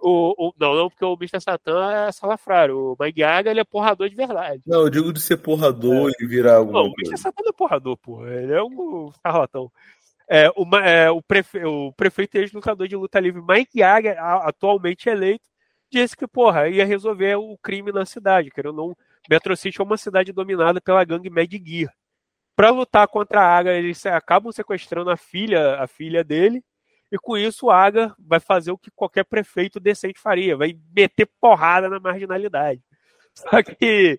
Speaker 2: O, o, não, não, porque o Mr. Satan é salafrário. O Mike Gaga, ele é porrador de verdade.
Speaker 1: Não, eu digo de ser porrador é. e virar alguma
Speaker 2: Não, o Mr. Satan não é porrador, pô. Ele é um charlatão. É, o, é, o, prefe, o prefeito e ex-lutador de luta livre Mike Yaga, atualmente eleito, disse que, porra, ia resolver o crime na cidade, querendo não. Metro City é uma cidade dominada pela gangue Mad Gear. Para lutar contra a Aga, eles acabam sequestrando a filha, a filha dele, e com isso o Aga vai fazer o que qualquer prefeito decente faria, vai meter porrada na marginalidade. Só que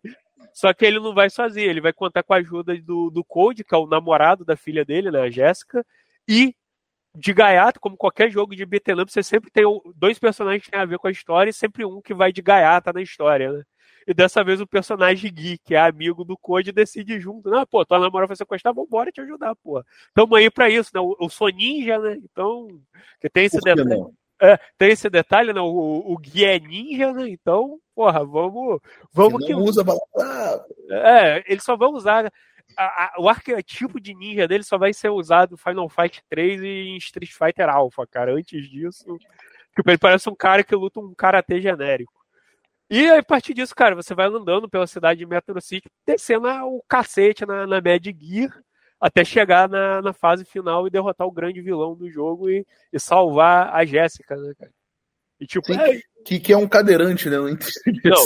Speaker 2: só que ele não vai sozinho, ele vai contar com a ajuda do, do Code, que é o namorado da filha dele, né, a Jéssica, e de gaiato, como qualquer jogo de beat'em up, você sempre tem dois personagens que tem a ver com a história e sempre um que vai de gaiata na história, né? E dessa vez o personagem Gui, que é amigo do Code, decide junto. Não, pô, tua namorada vai sequestrar, vambora te ajudar, pô. Tamo aí pra isso, né? Eu sou ninja, né? Então, que tem esse detalhe. É, tem esse detalhe, né? O, o Gui é ninja, né? Então, porra, vamos. vamos
Speaker 1: que. usa
Speaker 2: É, ele só vai usar a, a, o arquetipo de ninja dele só vai ser usado no Final Fight 3 e em Street Fighter Alpha, cara. Antes disso, tipo, ele parece um cara que luta um karatê genérico. E a partir disso, cara, você vai andando pela cidade de Metro City, descendo o cacete na, na Mad Gear, até chegar na, na fase final e derrotar o grande vilão do jogo e, e salvar a Jéssica, né, cara?
Speaker 1: E, tipo, Sim, é... que, que é um cadeirante, né? Não,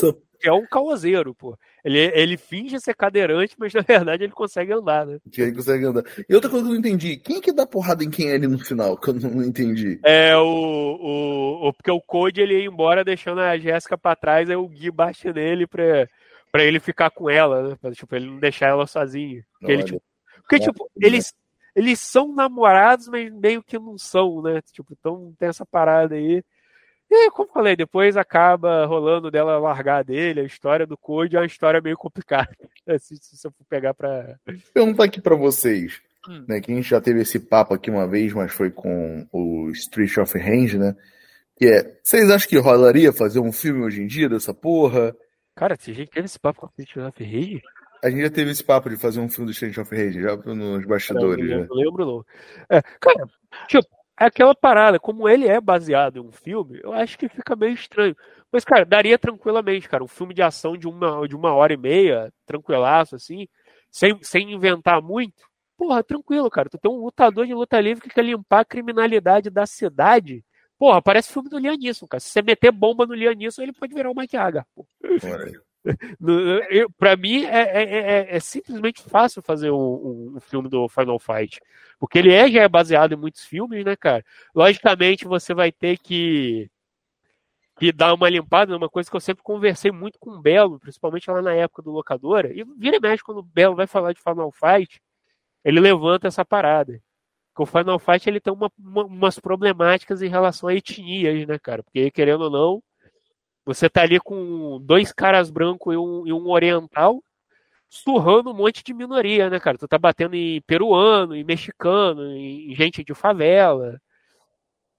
Speaker 2: não é um causeiro, pô. Ele, ele finge ser cadeirante, mas na verdade ele consegue andar, né?
Speaker 1: Ele consegue andar. E outra coisa que eu não entendi, quem é que dá porrada em quem é ali no final? Que eu não entendi.
Speaker 2: É o. o, o porque o Code ele ia embora deixando a Jéssica pra trás, aí o Gui bate nele pra, pra ele ficar com ela, né? Pra, tipo, ele não deixar ela sozinha. Porque, ele, tipo, porque, tipo, eles, eles são namorados, mas meio que não são, né? Tipo, então tem essa parada aí. E, como falei, depois acaba rolando dela largar dele. A história do Code é uma história meio complicada. se, se eu for pegar pra.
Speaker 1: Perguntar aqui para vocês. Hum. Né, que a gente já teve esse papo aqui uma vez, mas foi com o Street of Range, né? Que é, vocês acham que rolaria fazer um filme hoje em dia dessa porra?
Speaker 2: Cara, a gente teve esse papo com o Street of Rage?
Speaker 1: A gente já teve esse papo de fazer um filme do Street of Rage, já nos bastidores.
Speaker 2: Não, não lembro, não. É, cara, tipo, é aquela parada, como ele é baseado em um filme, eu acho que fica meio estranho. Mas, cara, daria tranquilamente, cara, um filme de ação de uma, de uma hora e meia, tranquilaço, assim, sem, sem inventar muito, porra, tranquilo, cara. Tu tem um lutador de luta livre que quer limpar a criminalidade da cidade. Porra, parece filme do Lianisson, cara. Se você meter bomba no Lianisson, ele pode virar o Mike Hagar. Para mim é, é, é, é, simplesmente fácil fazer um, um, filme do Final Fight, porque ele é já é baseado em muitos filmes, né, cara? Logicamente você vai ter que que dar uma limpada, é uma coisa que eu sempre conversei muito com o Belo, principalmente lá na época do locadora. E vira e mexe quando o Belo vai falar de Final Fight, ele levanta essa parada. Porque o Final Fight ele tem uma, uma, umas problemáticas em relação a etnias, né, cara? Porque querendo ou não, você tá ali com dois caras brancos e um, e um oriental surrando um monte de minoria, né, cara? Tu tá batendo em peruano, em mexicano, em gente de favela.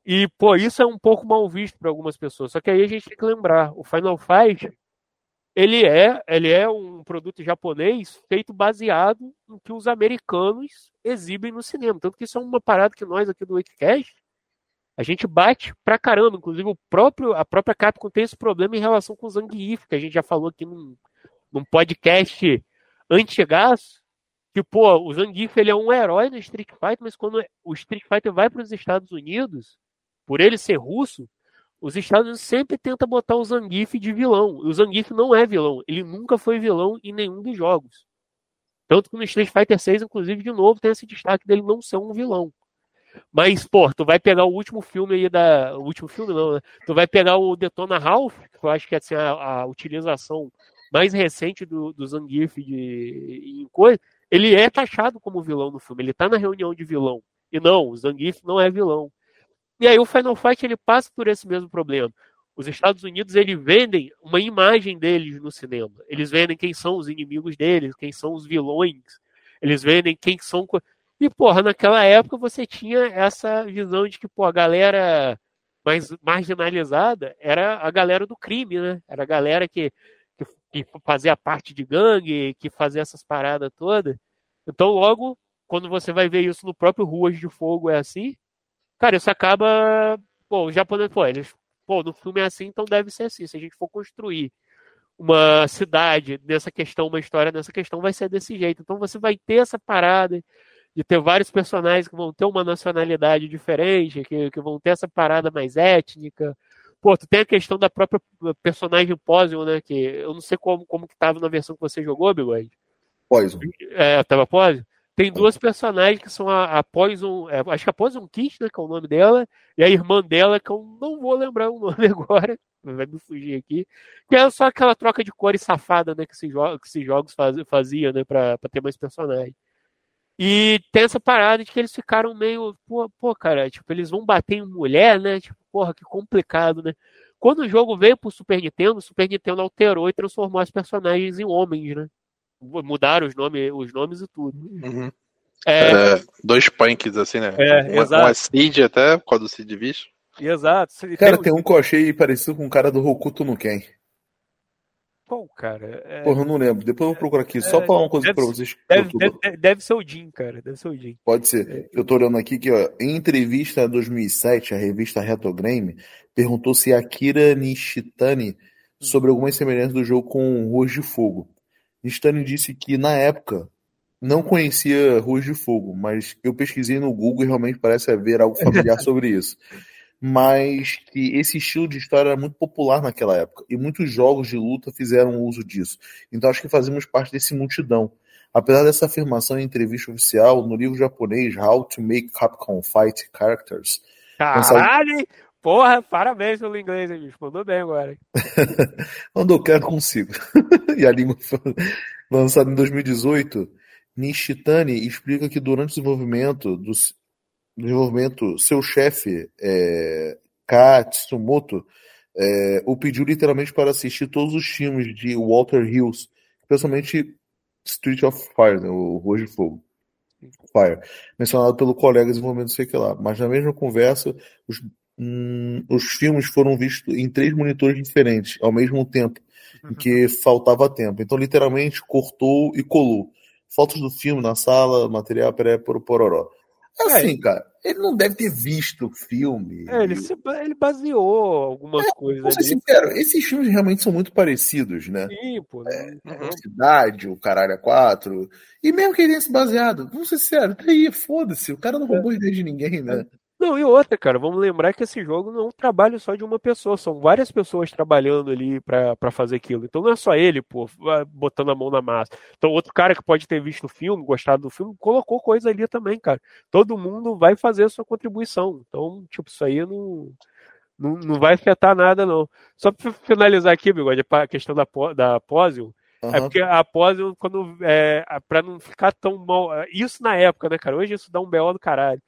Speaker 2: E, pô, isso é um pouco mal visto para algumas pessoas. Só que aí a gente tem que lembrar, o Final Fight, ele é, ele é um produto japonês feito baseado no que os americanos exibem no cinema. Tanto que isso é uma parada que nós aqui do Wikicast, a gente bate pra caramba. Inclusive, o próprio, a própria Capcom tem esse problema em relação com o Zangief, que a gente já falou aqui num, num podcast antigaço, que, pô, o Zangief ele é um herói no Street Fighter, mas quando o Street Fighter vai para os Estados Unidos, por ele ser russo, os Estados Unidos sempre tenta botar o Zangief de vilão. O Zangief não é vilão. Ele nunca foi vilão em nenhum dos jogos. Tanto que no Street Fighter 6, inclusive, de novo, tem esse destaque dele não ser um vilão. Mas, pô, tu vai pegar o último filme aí da. O último filme não, né? Tu vai pegar o Detona Ralph, que eu acho que é assim, a, a utilização mais recente do, do Zangief de, em coisa. Ele é taxado como vilão no filme. Ele tá na reunião de vilão. E não, o Zangief não é vilão. E aí o Final Fight ele passa por esse mesmo problema. Os Estados Unidos eles vendem uma imagem deles no cinema. Eles vendem quem são os inimigos deles, quem são os vilões. Eles vendem quem são e, porra, naquela época você tinha essa visão de que, pô, a galera mais marginalizada era a galera do crime, né? Era a galera que, que, que fazia parte de gangue, que fazia essas paradas todas. Então, logo, quando você vai ver isso no próprio Ruas de Fogo é assim, cara, isso acaba. Pô, o japonês, pô, eles. Pô, no filme é assim, então deve ser assim. Se a gente for construir uma cidade nessa questão, uma história nessa questão, vai ser desse jeito. Então você vai ter essa parada de ter vários personagens que vão ter uma nacionalidade diferente, que, que vão ter essa parada mais étnica. Pô, tu tem a questão da própria personagem Poison, né? Que eu não sei como, como que tava na versão que você jogou, Bigode.
Speaker 1: Poison.
Speaker 2: É, tava Poison? Tem duas personagens que são a, a Poison, é, acho que a Poison Kiss, né, que é o nome dela, e a irmã dela, que eu não vou lembrar o nome agora, vai me fugir aqui, que é só aquela troca de cores safada, né, que esses, jo que esses jogos faz, faziam, né, pra, pra ter mais personagens. E tem essa parada de que eles ficaram meio, pô, pô, cara, tipo, eles vão bater em mulher, né? Tipo, porra, que complicado, né? Quando o jogo veio pro Super Nintendo, o Super Nintendo alterou e transformou os personagens em homens, né? Mudaram os nomes, os nomes e tudo.
Speaker 3: Uhum. É... É, dois punks, assim, né?
Speaker 2: É,
Speaker 3: uma,
Speaker 2: exato.
Speaker 3: uma Cid até, por causa do Cid Bicho.
Speaker 2: Exato.
Speaker 1: Cara, tem um que eu achei parecido com o cara do Hokuto no Ken.
Speaker 2: Qual, cara?
Speaker 1: É... Porra, eu não lembro. Depois eu vou procurar aqui. Só é... falar uma coisa deve, pra vocês.
Speaker 2: Deve, deve, deve, ser o Jim, cara. Deve ser o Jim.
Speaker 1: Pode ser. É. Eu tô olhando aqui que, ó, em entrevista 2007, a revista Retrograme perguntou se Akira Nishitani sobre algumas semelhanças do jogo com Ruas de Fogo. Nishitani disse que, na época, não conhecia Ruas de Fogo, mas eu pesquisei no Google e realmente parece haver algo familiar sobre isso mas que esse estilo de história era muito popular naquela época e muitos jogos de luta fizeram uso disso. Então acho que fazemos parte desse multidão. Apesar dessa afirmação em entrevista oficial, no livro japonês How to Make Capcom Fight Characters.
Speaker 2: Caralho! Porra, parabéns pelo inglês, hein, bicho. Mandou bem agora.
Speaker 1: Quando eu quero, consigo. e a língua foi lançado em 2018. Nishitani explica que durante o desenvolvimento dos, desenvolvimento, seu chefe, é, Katsumoto, é, o pediu literalmente para assistir todos os filmes de Walter Hills, especialmente Street of Fire, né, o Rua de Fogo. Fire, mencionado pelo colega de desenvolvimento, sei que lá. Mas na mesma conversa, os, hum, os filmes foram vistos em três monitores diferentes, ao mesmo tempo, em que faltava tempo. Então, literalmente, cortou e colou. Fotos do filme na sala, material pré-pororó. Assim, é. cara, ele não deve ter visto o filme.
Speaker 2: É, ele, se, ele baseou algumas é, coisas. Vou ser
Speaker 1: sincero, esses filmes realmente são muito parecidos, né?
Speaker 2: Sim, pô. É,
Speaker 1: uhum. Cidade, o Caralho a 4. E mesmo que ele tenha se baseado, vamos ser sinceros, tá aí, foda-se, o cara não roubou é. ideia de ninguém, né?
Speaker 2: Não, e outra, cara, vamos lembrar que esse jogo não é um trabalho só de uma pessoa, são várias pessoas trabalhando ali para fazer aquilo. Então não é só ele, pô, botando a mão na massa. Então outro cara que pode ter visto o filme, gostado do filme, colocou coisa ali também, cara. Todo mundo vai fazer a sua contribuição. Então, tipo, isso aí não, não, não vai afetar nada, não. Só para finalizar aqui, bigode, a questão da, da Posium, Uhum. É porque a Posium, quando. É, pra não ficar tão mal. Isso na época, né, cara? Hoje isso dá um BO do caralho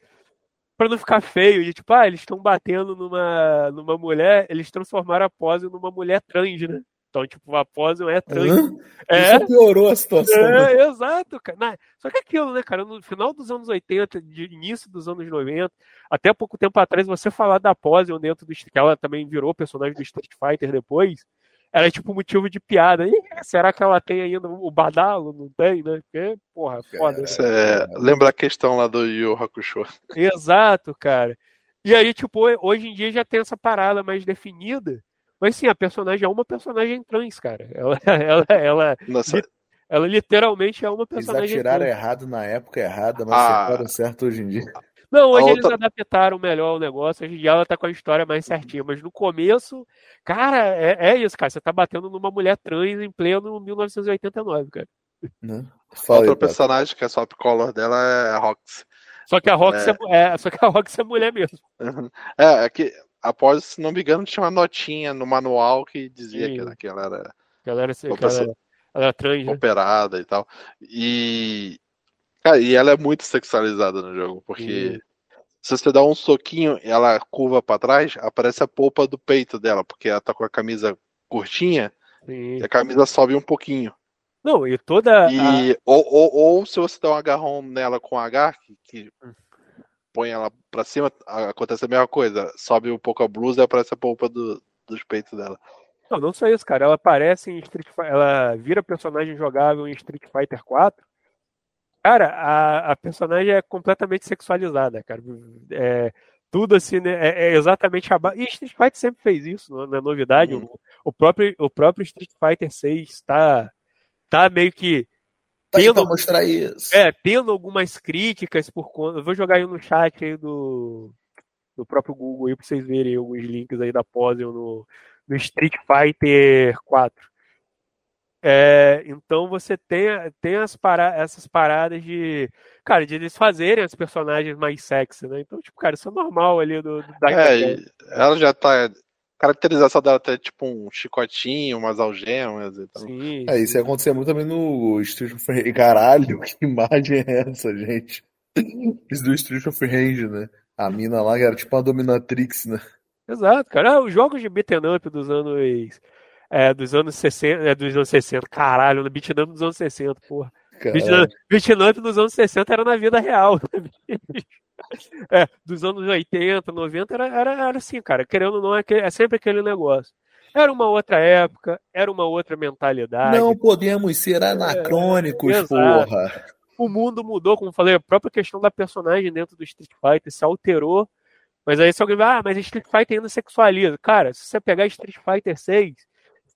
Speaker 2: para não ficar feio, de tipo, ah, eles estão batendo numa, numa mulher, eles transformaram a pose numa mulher trans, né? Então, tipo, a pose é trans. Uhum.
Speaker 1: É, Isso piorou a situação.
Speaker 2: É, né? exato, cara. Não, só que aquilo, né, cara, no final dos anos 80, de início dos anos 90, até pouco tempo atrás, você falar da pose dentro do que ela também virou personagem do Street Fighter depois, era tipo motivo de piada. E, será que ela tem ainda o badalo? Não tem, né? Porque, porra, foda.
Speaker 3: É, lembra a questão lá do Yu Hakusho.
Speaker 2: Exato, cara. E aí, tipo, hoje em dia já tem essa parada mais definida. Mas sim, a personagem é uma personagem trans, cara. Ela, ela, ela,
Speaker 3: Nossa.
Speaker 2: ela literalmente é uma personagem
Speaker 1: Eles atiraram trans. errado na época errada, mas ah. acertaram certo hoje em dia.
Speaker 2: Não, hoje outra... eles adaptaram melhor o negócio, hoje em dia ela tá com a história mais certinha, mas no começo, cara, é, é isso, cara, você tá batendo numa mulher trans em pleno 1989, cara.
Speaker 3: Né? Outra personagem que é só color dela é a Rox.
Speaker 2: Só que a Rox é... é... é, só que a Rox é mulher mesmo.
Speaker 3: É, é que após, se não me engano, tinha uma notinha no manual que dizia que, que ela era.
Speaker 2: Que ela era, que ela era, ela era trans,
Speaker 3: né? operada né? e tal. E Cara, e ela é muito sexualizada no jogo, porque se você dá um soquinho e ela curva para trás, aparece a polpa do peito dela, porque ela tá com a camisa curtinha Sim. e a camisa sobe um pouquinho.
Speaker 2: Não, e toda.
Speaker 3: E, a... ou, ou, ou, se você dá um agarrão nela com H, que, que hum. põe ela pra cima, acontece a mesma coisa. Sobe um pouco a blusa e aparece a polpa do, dos peitos dela.
Speaker 2: Não, não só isso, cara. Ela aparece em Street Fighter. Ela vira personagem jogável em Street Fighter 4 Cara, a, a personagem é completamente sexualizada, cara. É, tudo assim, né? É, é exatamente a base. E Street Fighter sempre fez isso, não é novidade. Uhum. O, o, próprio, o próprio Street Fighter 6 está tá meio que.
Speaker 1: Tá tendo, mostrar isso.
Speaker 2: É, tendo algumas críticas por conta. Eu vou jogar aí no chat aí do, do próprio Google aí pra vocês verem alguns links aí da pose no, no Street Fighter 4. É, então você tem, tem as para, essas paradas de. Cara, de eles fazerem as personagens mais sexy, né? Então, tipo, cara, isso é normal ali do, do
Speaker 3: da É, ela já tá. Caracterização dela até tipo um chicotinho, umas algemas e tal.
Speaker 1: Sim, é, isso ia acontecer muito também no Street of Rage. Caralho, que imagem é essa, gente? Isso do Street of Rage, né? A mina lá que era tipo uma dominatrix, né?
Speaker 2: Exato, cara. Ah, os jogos de beat'em up dos anos é, dos anos 60, é, dos anos 60, caralho, no beat'em dos anos 60, porra. Beat'em dos anos 60 era na vida real. é, dos anos 80, 90 era, era, era assim, cara, querendo ou não, é, é sempre aquele negócio. Era uma outra época, era uma outra mentalidade.
Speaker 1: Não podemos ser anacrônicos, é, porra.
Speaker 2: O mundo mudou, como falei, a própria questão da personagem dentro do Street Fighter se alterou. Mas aí se alguém vai, ah, mas Street Fighter ainda sexualiza. Cara, se você pegar Street Fighter 6,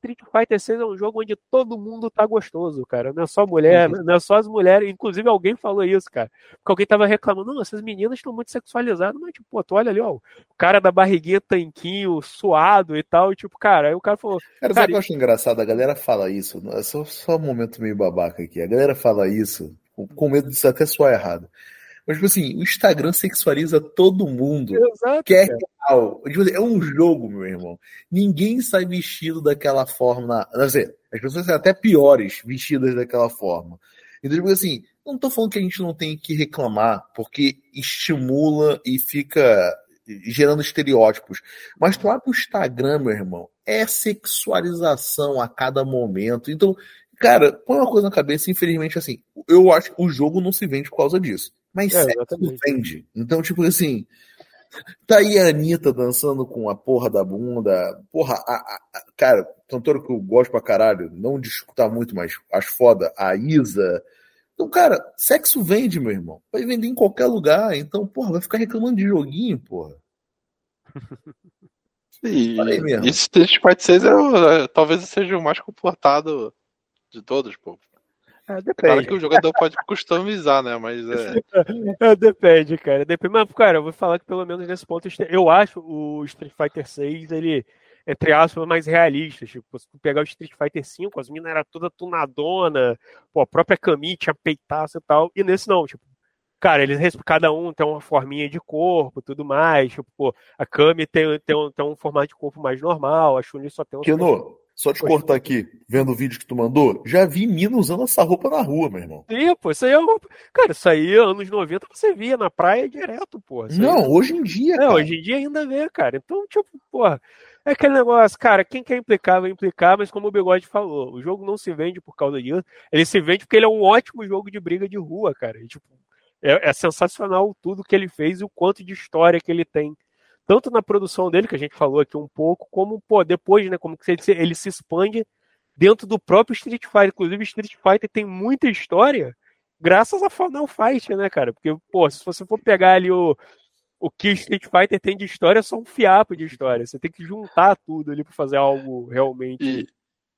Speaker 2: Street Fighter 6 é um jogo onde todo mundo tá gostoso, cara. Não é só mulher, uhum. não é só as mulheres. Inclusive, alguém falou isso, cara. Porque alguém tava reclamando, não, essas meninas estão muito sexualizadas, mas, tipo, pô, tu olha ali, ó, o cara da barriguinha tanquinho, suado e tal, e, tipo, cara, aí o cara falou.
Speaker 1: Cara, sabe o que eu acho engraçado? A galera fala isso, é só, só um momento meio babaca aqui. A galera fala isso com medo de até soar errado. Mas, tipo assim, o Instagram sexualiza todo mundo.
Speaker 2: Exato,
Speaker 1: que é real. Tipo assim, é um jogo, meu irmão. Ninguém sai vestido daquela forma. Quer dizer, as pessoas saem até piores vestidas daquela forma. Então, tipo assim, não tô falando que a gente não tem que reclamar, porque estimula e fica gerando estereótipos. Mas tu vai pro Instagram, meu irmão, é sexualização a cada momento. Então, cara, põe uma coisa na cabeça, infelizmente, assim, eu acho que o jogo não se vende por causa disso. Mas é, sexo vende. Então, tipo assim, tá aí a Anitta dançando com a porra da bunda. Porra, a, a, a cara, cantora que eu gosto pra caralho, não discutar muito, mas acho foda, a Isa, Então, cara, sexo vende, meu irmão. Vai vender em qualquer lugar. Então, porra, vai ficar reclamando de joguinho, porra.
Speaker 3: E, e Street Fighter 6 é, talvez seja o mais comportado de todos, pô. É, depende. Claro que o jogador pode customizar, né? Mas é...
Speaker 2: é. Depende, cara. Depende. Mas, cara, eu vou falar que pelo menos nesse ponto eu acho o Street Fighter 6, ele, entre aspas, mais realista. Tipo, se tu pegar o Street Fighter 5, as minas eram toda tunadona, pô, a própria Kami tinha peitaço e tal. E nesse não, tipo, cara, eles cada um tem uma forminha de corpo tudo mais. Tipo, pô, a Kami tem, tem, um, tem um formato de corpo mais normal, a Chun-Li só tem um.
Speaker 1: Keno, só te cortar aqui, vendo o vídeo que tu mandou, já vi mina usando essa roupa na rua, meu irmão.
Speaker 2: Sim, pô, isso aí é roupa. Cara, isso aí, anos 90, você via na praia direto, pô.
Speaker 1: Não, aí... hoje em dia.
Speaker 2: Não, hoje em dia ainda vê, cara. Então, tipo, porra. É aquele negócio, cara, quem quer implicar vai implicar, mas como o Bigode falou, o jogo não se vende por causa disso, ele se vende porque ele é um ótimo jogo de briga de rua, cara. E, tipo, é, é sensacional tudo que ele fez e o quanto de história que ele tem tanto na produção dele, que a gente falou aqui um pouco, como pô, depois, né, como que ele se, ele se expande dentro do próprio Street Fighter. Inclusive, Street Fighter tem muita história graças a Final Fight, né, cara? Porque, pô, se você for pegar ali o, o que Street Fighter tem de história, é só um fiapo de história. Você tem que juntar tudo ali para fazer algo realmente.
Speaker 3: E,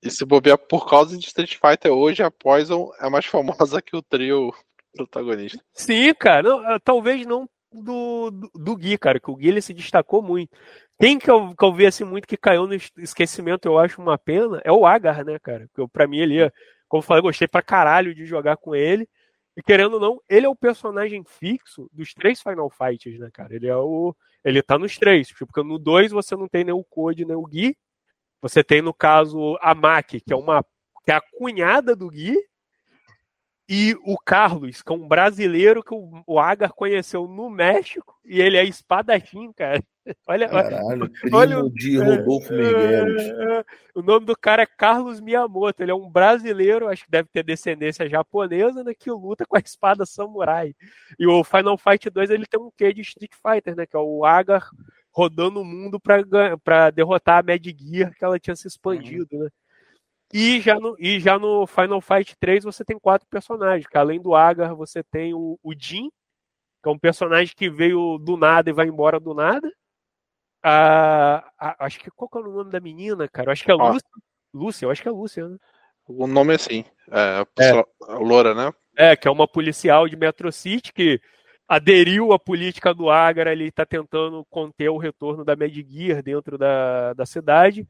Speaker 3: e se bobear por causa de Street Fighter hoje, a Poison é mais famosa que o trio protagonista.
Speaker 2: Sim, cara. Não, talvez não do, do, do, Gui, cara, que o Gui ele se destacou muito. Quem que eu, que eu vi assim muito que caiu no esquecimento, eu acho uma pena, é o Agar, né, cara? Porque pra mim ele, como eu falei, gostei pra caralho de jogar com ele. E querendo ou não, ele é o personagem fixo dos três Final Fights, né, cara? Ele é o. Ele tá nos três. Tipo, porque no dois você não tem nem o Code, nem o Gui. Você tem, no caso, a Maki, que é uma. que é a cunhada do Gui, e o Carlos, que é um brasileiro que o, Agar conheceu no México, e ele é espadachim, cara. Olha,
Speaker 1: Caralho, olha, olha de Rodolfo Migueles.
Speaker 2: O nome do cara é Carlos Miyamoto, ele é um brasileiro, acho que deve ter descendência japonesa, né, que luta com a espada samurai. E o Final Fight 2 ele tem um quê de Street Fighter, né, que é o Agar rodando o mundo para derrotar a Mad Gear, que ela tinha se expandido, né. E já, no, e já no Final Fight 3 você tem quatro personagens, que além do Agar você tem o, o Jin, que é um personagem que veio do nada e vai embora do nada. A, a, acho que qual que é o nome da menina, cara? Eu acho que é Lúcia. Lúcia, eu acho que é Lúcia, né?
Speaker 3: O nome é assim, é, é. Loura, né?
Speaker 2: É, que é uma policial de Metro City que aderiu à política do Agar, ele está tentando conter o retorno da Mad Gear dentro da, da cidade.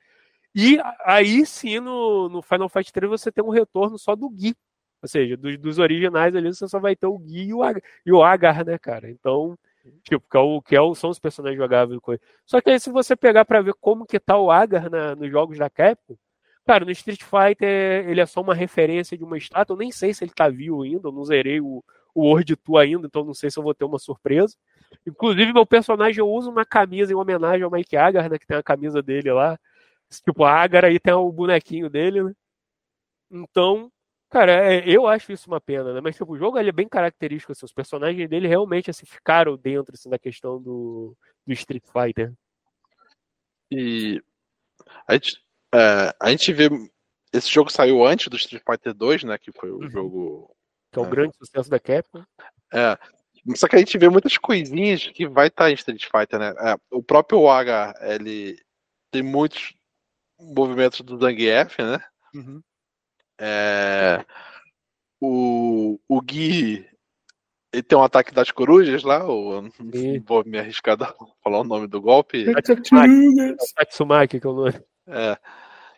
Speaker 2: E aí sim, no, no Final Fight 3 você tem um retorno só do Gui. Ou seja, dos, dos originais ali você só vai ter o Gui e o, Agar, e o Agar né, cara? Então, tipo, que, é o, que é o, são os personagens jogáveis. Só que aí se você pegar para ver como que tá o Agar na, nos jogos da Capcom, cara, no Street Fighter ele é só uma referência de uma estátua. Eu nem sei se ele tá vivo ainda, eu não zerei o, o World Tour ainda, então não sei se eu vou ter uma surpresa. Inclusive, meu personagem eu uso uma camisa em homenagem ao Mike Agar, né? Que tem a camisa dele lá. Tipo, a Agar aí tem o bonequinho dele, né? Então, cara, é, eu acho isso uma pena, né? Mas tipo, o jogo ele é bem característico, assim, os personagens dele realmente assim, ficaram dentro assim, da questão do, do Street Fighter.
Speaker 3: E a gente, é, a gente vê. Esse jogo saiu antes do Street Fighter 2, né? Que foi o uhum. jogo.
Speaker 2: Que é o é, grande sucesso da Capcom.
Speaker 3: É. Só que a gente vê muitas coisinhas que vai estar tá em Street Fighter, né? É, o próprio Agar, ele tem muitos movimentos do Zangief, né? Uhum. É, o, o Gui ele tem um ataque das corujas lá, ou não vou me arriscar a falar o nome do golpe.
Speaker 2: Tatsumaki, que é o nome.
Speaker 3: É.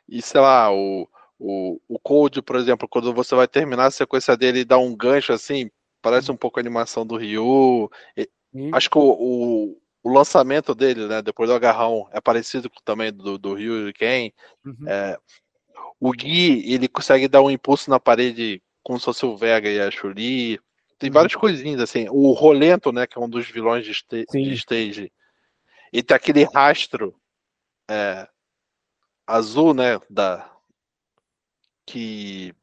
Speaker 3: E sei lá, o, o, o Code, por exemplo, quando você vai terminar a sequência dele e dá um gancho assim, parece um pouco a animação do Ryu. Acho que o, o, o lançamento dele, né, depois do agarrão, é parecido com também do, do Ryu Ken. Uhum. É, o Gui, ele consegue dar um impulso na parede como se fosse o Vega e a Chuli. Tem uhum. várias coisinhas, assim. O Rolento, né, que é um dos vilões de, de stage, ele tem aquele rastro é, azul, né, da, que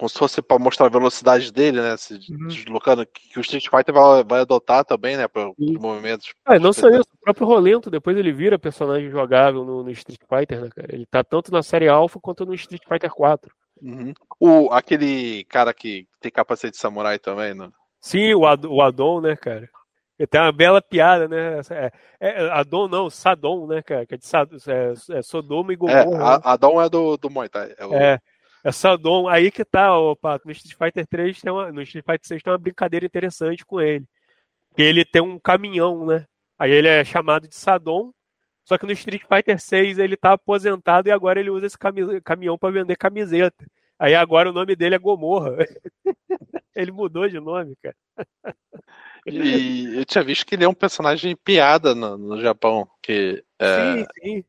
Speaker 3: como se fosse para mostrar a velocidade dele, né? Se uhum. deslocando, que o Street Fighter vai, vai adotar também, né? Para os movimentos.
Speaker 2: Ah, não só isso, o próprio Rolento, depois ele vira personagem jogável no, no, Street Fighter, né, cara? Ele tá tanto na série Alpha quanto no Street Fighter 4.
Speaker 3: Uhum. O, aquele cara que tem capacete de samurai também, não?
Speaker 2: Sim, o, Ad, o Adon, né, cara? Ele tem uma bela piada, né? É, é, Adon não, Sadon, né, cara? Que é de Sad, é, é Sodoma e Gomorra.
Speaker 3: É, a, Adon é do, do Muay Thai.
Speaker 2: É, o... é, é Sadon. Aí que tá, ó, Pato. No Street Fighter 3 tem uma, no Street Fighter 6 tem uma brincadeira interessante com ele. Que ele tem um caminhão, né? Aí ele é chamado de Sadon. Só que no Street Fighter 6 ele tá aposentado e agora ele usa esse caminhão para vender camiseta. Aí agora o nome dele é Gomorra. ele mudou de nome, cara.
Speaker 3: E eu tinha visto que ele é um personagem piada no, no Japão. Que, é, sim, sim.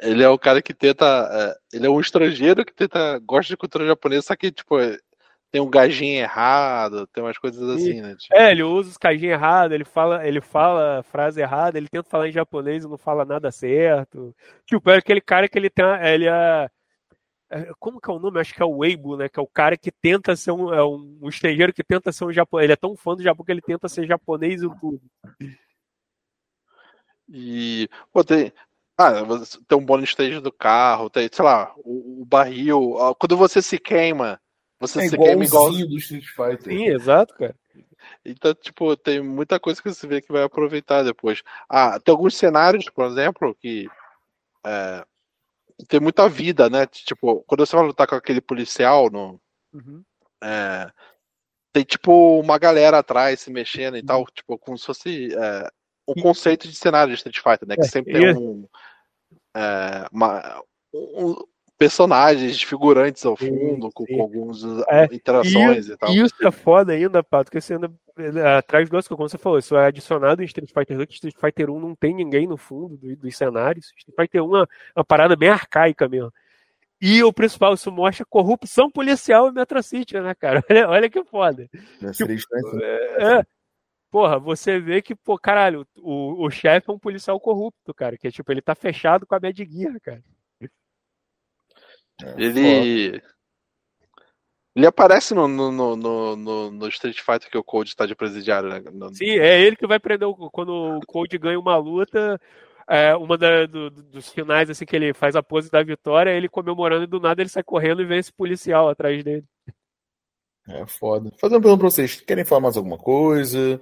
Speaker 3: Ele é o cara que tenta. É, ele é um estrangeiro que tenta. gosta de cultura japonesa, só que, tipo, tem um gajinho errado, tem umas coisas assim, né?
Speaker 2: Tipo... É, ele usa os gajinhos errados, ele fala, ele fala frase errada, ele tenta falar em japonês e não fala nada certo. Tipo, é aquele cara que ele tem. Ele é é, como que é o nome? Acho que é o Weibo, né? Que é o cara que tenta ser um, é um, um estrangeiro que tenta ser um japonês. Ele é tão fã do Japão que ele tenta ser japonês e tudo.
Speaker 3: E. Pô, tem. Ah, tem um bônus stage do carro, tem, sei lá, o, o barril. Quando você se queima, você é se queima igual.
Speaker 1: do Street Fighter.
Speaker 2: Sim, exato, cara.
Speaker 3: Então, tipo, tem muita coisa que você vê que vai aproveitar depois. Ah, tem alguns cenários, por exemplo, que é, tem muita vida, né? Tipo, quando você vai lutar com aquele policial no. Uhum. É, tem tipo uma galera atrás se mexendo e uhum. tal, tipo, como se fosse é, um conceito de cenário de Street Fighter, né? Que é, sempre tem um, é, uma, um, personagens, figurantes ao fundo, sim, com, sim. com algumas é, interações e, e, tal.
Speaker 2: E isso é foda ainda, Pato, que você anda atrás do como você falou, isso é adicionado em Street Fighter 2, que Street Fighter 1 não tem ninguém no fundo do, dos cenários. Street Fighter 1 é uma parada bem arcaica mesmo. E o principal, isso mostra corrupção policial em Metro City, né, cara? Olha, olha que foda. Tipo, é, é, porra, você vê que, pô, caralho, o, o chefe é um policial corrupto, cara, que é tipo, ele tá fechado com a Mad Gear, cara.
Speaker 3: É, ele. Ele aparece no, no, no, no, no Street Fighter que o Code está de presidiário, né? No...
Speaker 2: Sim, é ele que vai prender o, quando o Code ganha uma luta. É, uma da, do, dos finais assim que ele faz a pose da vitória, ele comemorando e do nada ele sai correndo e vem esse policial atrás dele.
Speaker 1: É foda. Fazendo uma pergunta pra vocês, querem falar mais alguma coisa?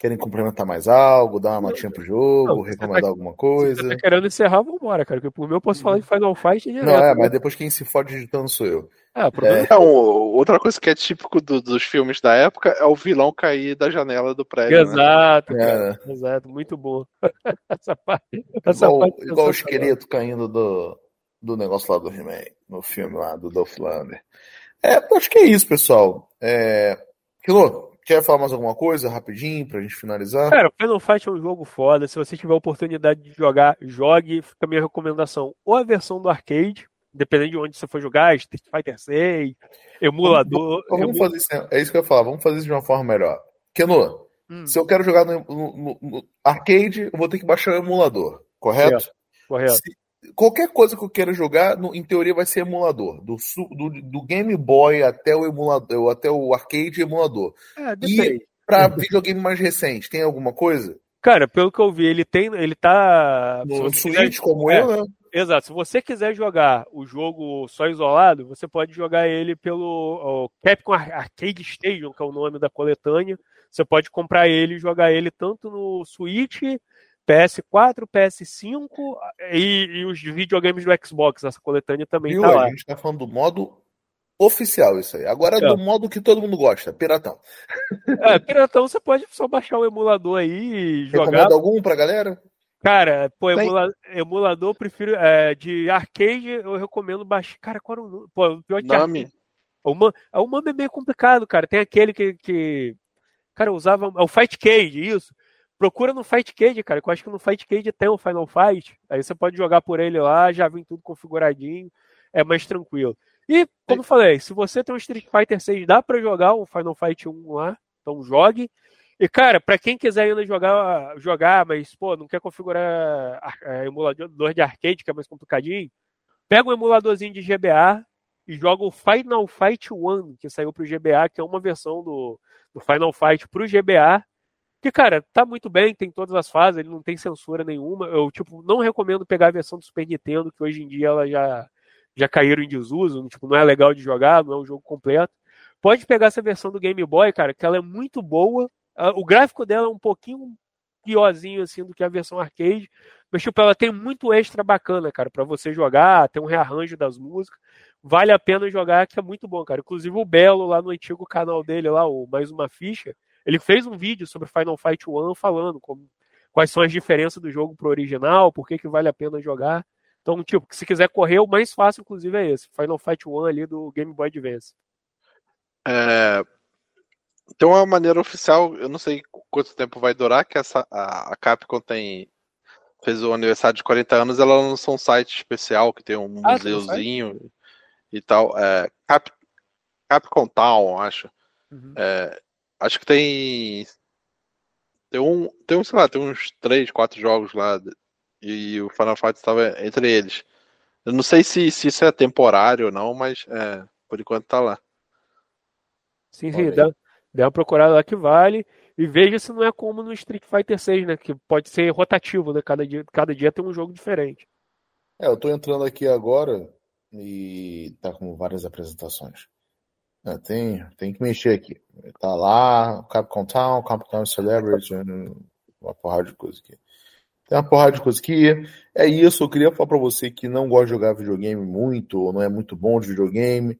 Speaker 1: Querem complementar mais algo, dar uma matinha pro jogo, não, recomendar tá, alguma coisa? Se
Speaker 2: tá querendo encerrar, vambora, cara. Porque por mim eu posso falar de Final Fight
Speaker 1: direto. Não, é, mas depois quem se fode digitando sou eu.
Speaker 3: Ah, é, é. outra coisa que é típico do, dos filmes da época é o vilão cair da janela do prédio.
Speaker 2: Né? Exato, né? é. exato, muito bom. essa
Speaker 1: parte, essa igual, parte igual o esqueleto caindo do, do negócio lá do He-Man, no filme lá do Dolph Lundgren. É, acho que é isso, pessoal. É... Quilô, Quer falar mais alguma coisa rapidinho pra gente finalizar?
Speaker 2: Cara, o Final Fight é um jogo foda. Se você tiver a oportunidade de jogar, jogue. Fica a minha recomendação. Ou a versão do arcade, dependendo de onde você for jogar, Street Fighter 6, emulador.
Speaker 1: Vamos, vamos fazer isso, é isso que eu ia falar, vamos fazer isso de uma forma melhor. Keno, hum. se eu quero jogar no, no, no, arcade, eu vou ter que baixar o emulador, correto?
Speaker 2: correto. Se,
Speaker 1: qualquer coisa que eu queira jogar, no, em teoria, vai ser emulador. Do, do, do, Game Boy até o emulador, até o arcade emulador.
Speaker 2: É, e
Speaker 1: para videogame mais recente, tem alguma coisa?
Speaker 2: Cara, pelo que eu vi, ele tem. Ele tá.
Speaker 1: No Switch, quiser, como é, eu, né?
Speaker 2: Exato. Se você quiser jogar o jogo só isolado, você pode jogar ele pelo Capcom Arcade Stadium, que é o nome da coletânea. Você pode comprar ele e jogar ele tanto no Switch PS4, PS5 e, e, os videogames do Xbox. Essa coletânea também Viu? tá lá.
Speaker 1: A gente tá falando do modo oficial isso aí. Agora é. do modo que todo mundo gosta, piratão.
Speaker 2: É, piratão você pode só baixar o emulador aí e jogar. Recomenda
Speaker 1: algum pra galera?
Speaker 2: Cara, pô, emula, emulador prefiro é, de arcade, eu recomendo baixar. Cara, qual é o nome? Pô, o pior
Speaker 3: que nome?
Speaker 2: O, man, o nome é meio complicado, cara. Tem aquele que, que cara usava é o Fight Cage, isso. Procura no Fight Cage, cara, que eu acho que no Fight Cage tem o Final Fight. Aí você pode jogar por ele lá, já vem tudo configuradinho, é mais tranquilo. E, como eu falei, se você tem um Street Fighter 6, dá para jogar o Final Fight 1 lá, então jogue. E, cara, para quem quiser ainda jogar, jogar, mas, pô, não quer configurar é, emulador de arcade, que é mais complicadinho, pega um emuladorzinho de GBA e joga o Final Fight 1, que saiu pro GBA, que é uma versão do, do Final Fight pro GBA, que, cara, tá muito bem, tem todas as fases, ele não tem censura nenhuma. Eu, tipo, não recomendo pegar a versão do Super Nintendo, que hoje em dia ela já, já caíram em desuso, tipo, não é legal de jogar, não é um jogo completo. Pode pegar essa versão do Game Boy, cara, que ela é muito boa. O gráfico dela é um pouquinho piorzinho assim do que a versão arcade, mas tipo, ela tem muito extra bacana, cara, para você jogar, tem um rearranjo das músicas. Vale a pena jogar, que é muito bom, cara. Inclusive o Belo lá no antigo canal dele lá, o Mais uma ficha, ele fez um vídeo sobre Final Fight One falando como, quais são as diferenças do jogo pro original, por que que vale a pena jogar. Então, tipo, se quiser correr, o mais fácil, inclusive, é esse. Final Fight One ali do Game Boy Advance.
Speaker 3: É, tem uma maneira oficial, eu não sei quanto tempo vai durar, que essa, a, a Capcom tem fez o aniversário de 40 anos, ela lançou um site especial que tem um ah, museuzinho e tal. É, Cap, Capcom Town, acho. Uhum. É, acho que tem. Tem um, tem um, sei lá, tem uns 3, 4 jogos lá. E o Final Fight estava entre eles. Eu não sei se, se isso é temporário ou não, mas é, por enquanto tá lá.
Speaker 2: Sim, sim, dá, dá uma procurada lá que vale. E veja se não é como no Street Fighter 6, né? Que pode ser rotativo, né? Cada dia, cada dia tem um jogo diferente.
Speaker 1: É, eu tô entrando aqui agora e tá com várias apresentações. É, tem, tem que mexer aqui. Tá lá, Capcom Town, Capcom Celebrity, uma porrada de coisa aqui. Tem uma porrada de coisa aqui. É isso, eu queria falar pra você que não gosta de jogar videogame muito, ou não é muito bom de videogame.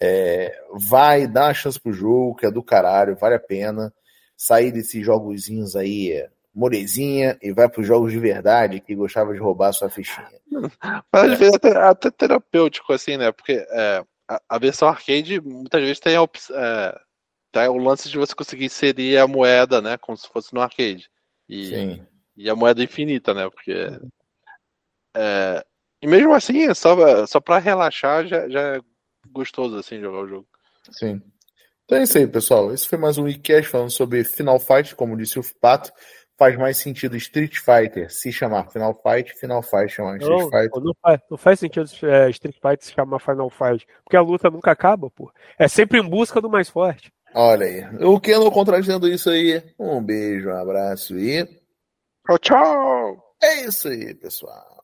Speaker 1: É, vai, dá a chance pro jogo, que é do caralho, vale a pena sair desses jogozinhos aí, morezinha, e vai para os jogos de verdade que gostava de roubar sua fichinha.
Speaker 3: Mas às vezes até, até terapêutico, assim, né? Porque é, a, a, versão arcade muitas vezes tem, a, é, tem o lance de você conseguir inserir a moeda, né? Como se fosse no arcade. E, Sim. e a moeda infinita, né? Porque. É, e mesmo assim, é só, só para relaxar já, já é gostoso assim jogar o jogo.
Speaker 1: Sim. Então é isso aí, pessoal. Esse foi mais um Wikicast falando sobre Final Fight, como disse o Pato. Faz mais sentido Street Fighter se chamar Final Fight, Final Fight chamar Street não, Fighter.
Speaker 2: Não faz, não faz sentido é, Street Fighter se chamar Final Fight, porque a luta nunca acaba, pô. É sempre em busca do mais forte.
Speaker 1: Olha aí. O Keno contradizendo isso aí. Um beijo, um abraço e.
Speaker 3: Tchau, tchau!
Speaker 1: É isso aí, pessoal.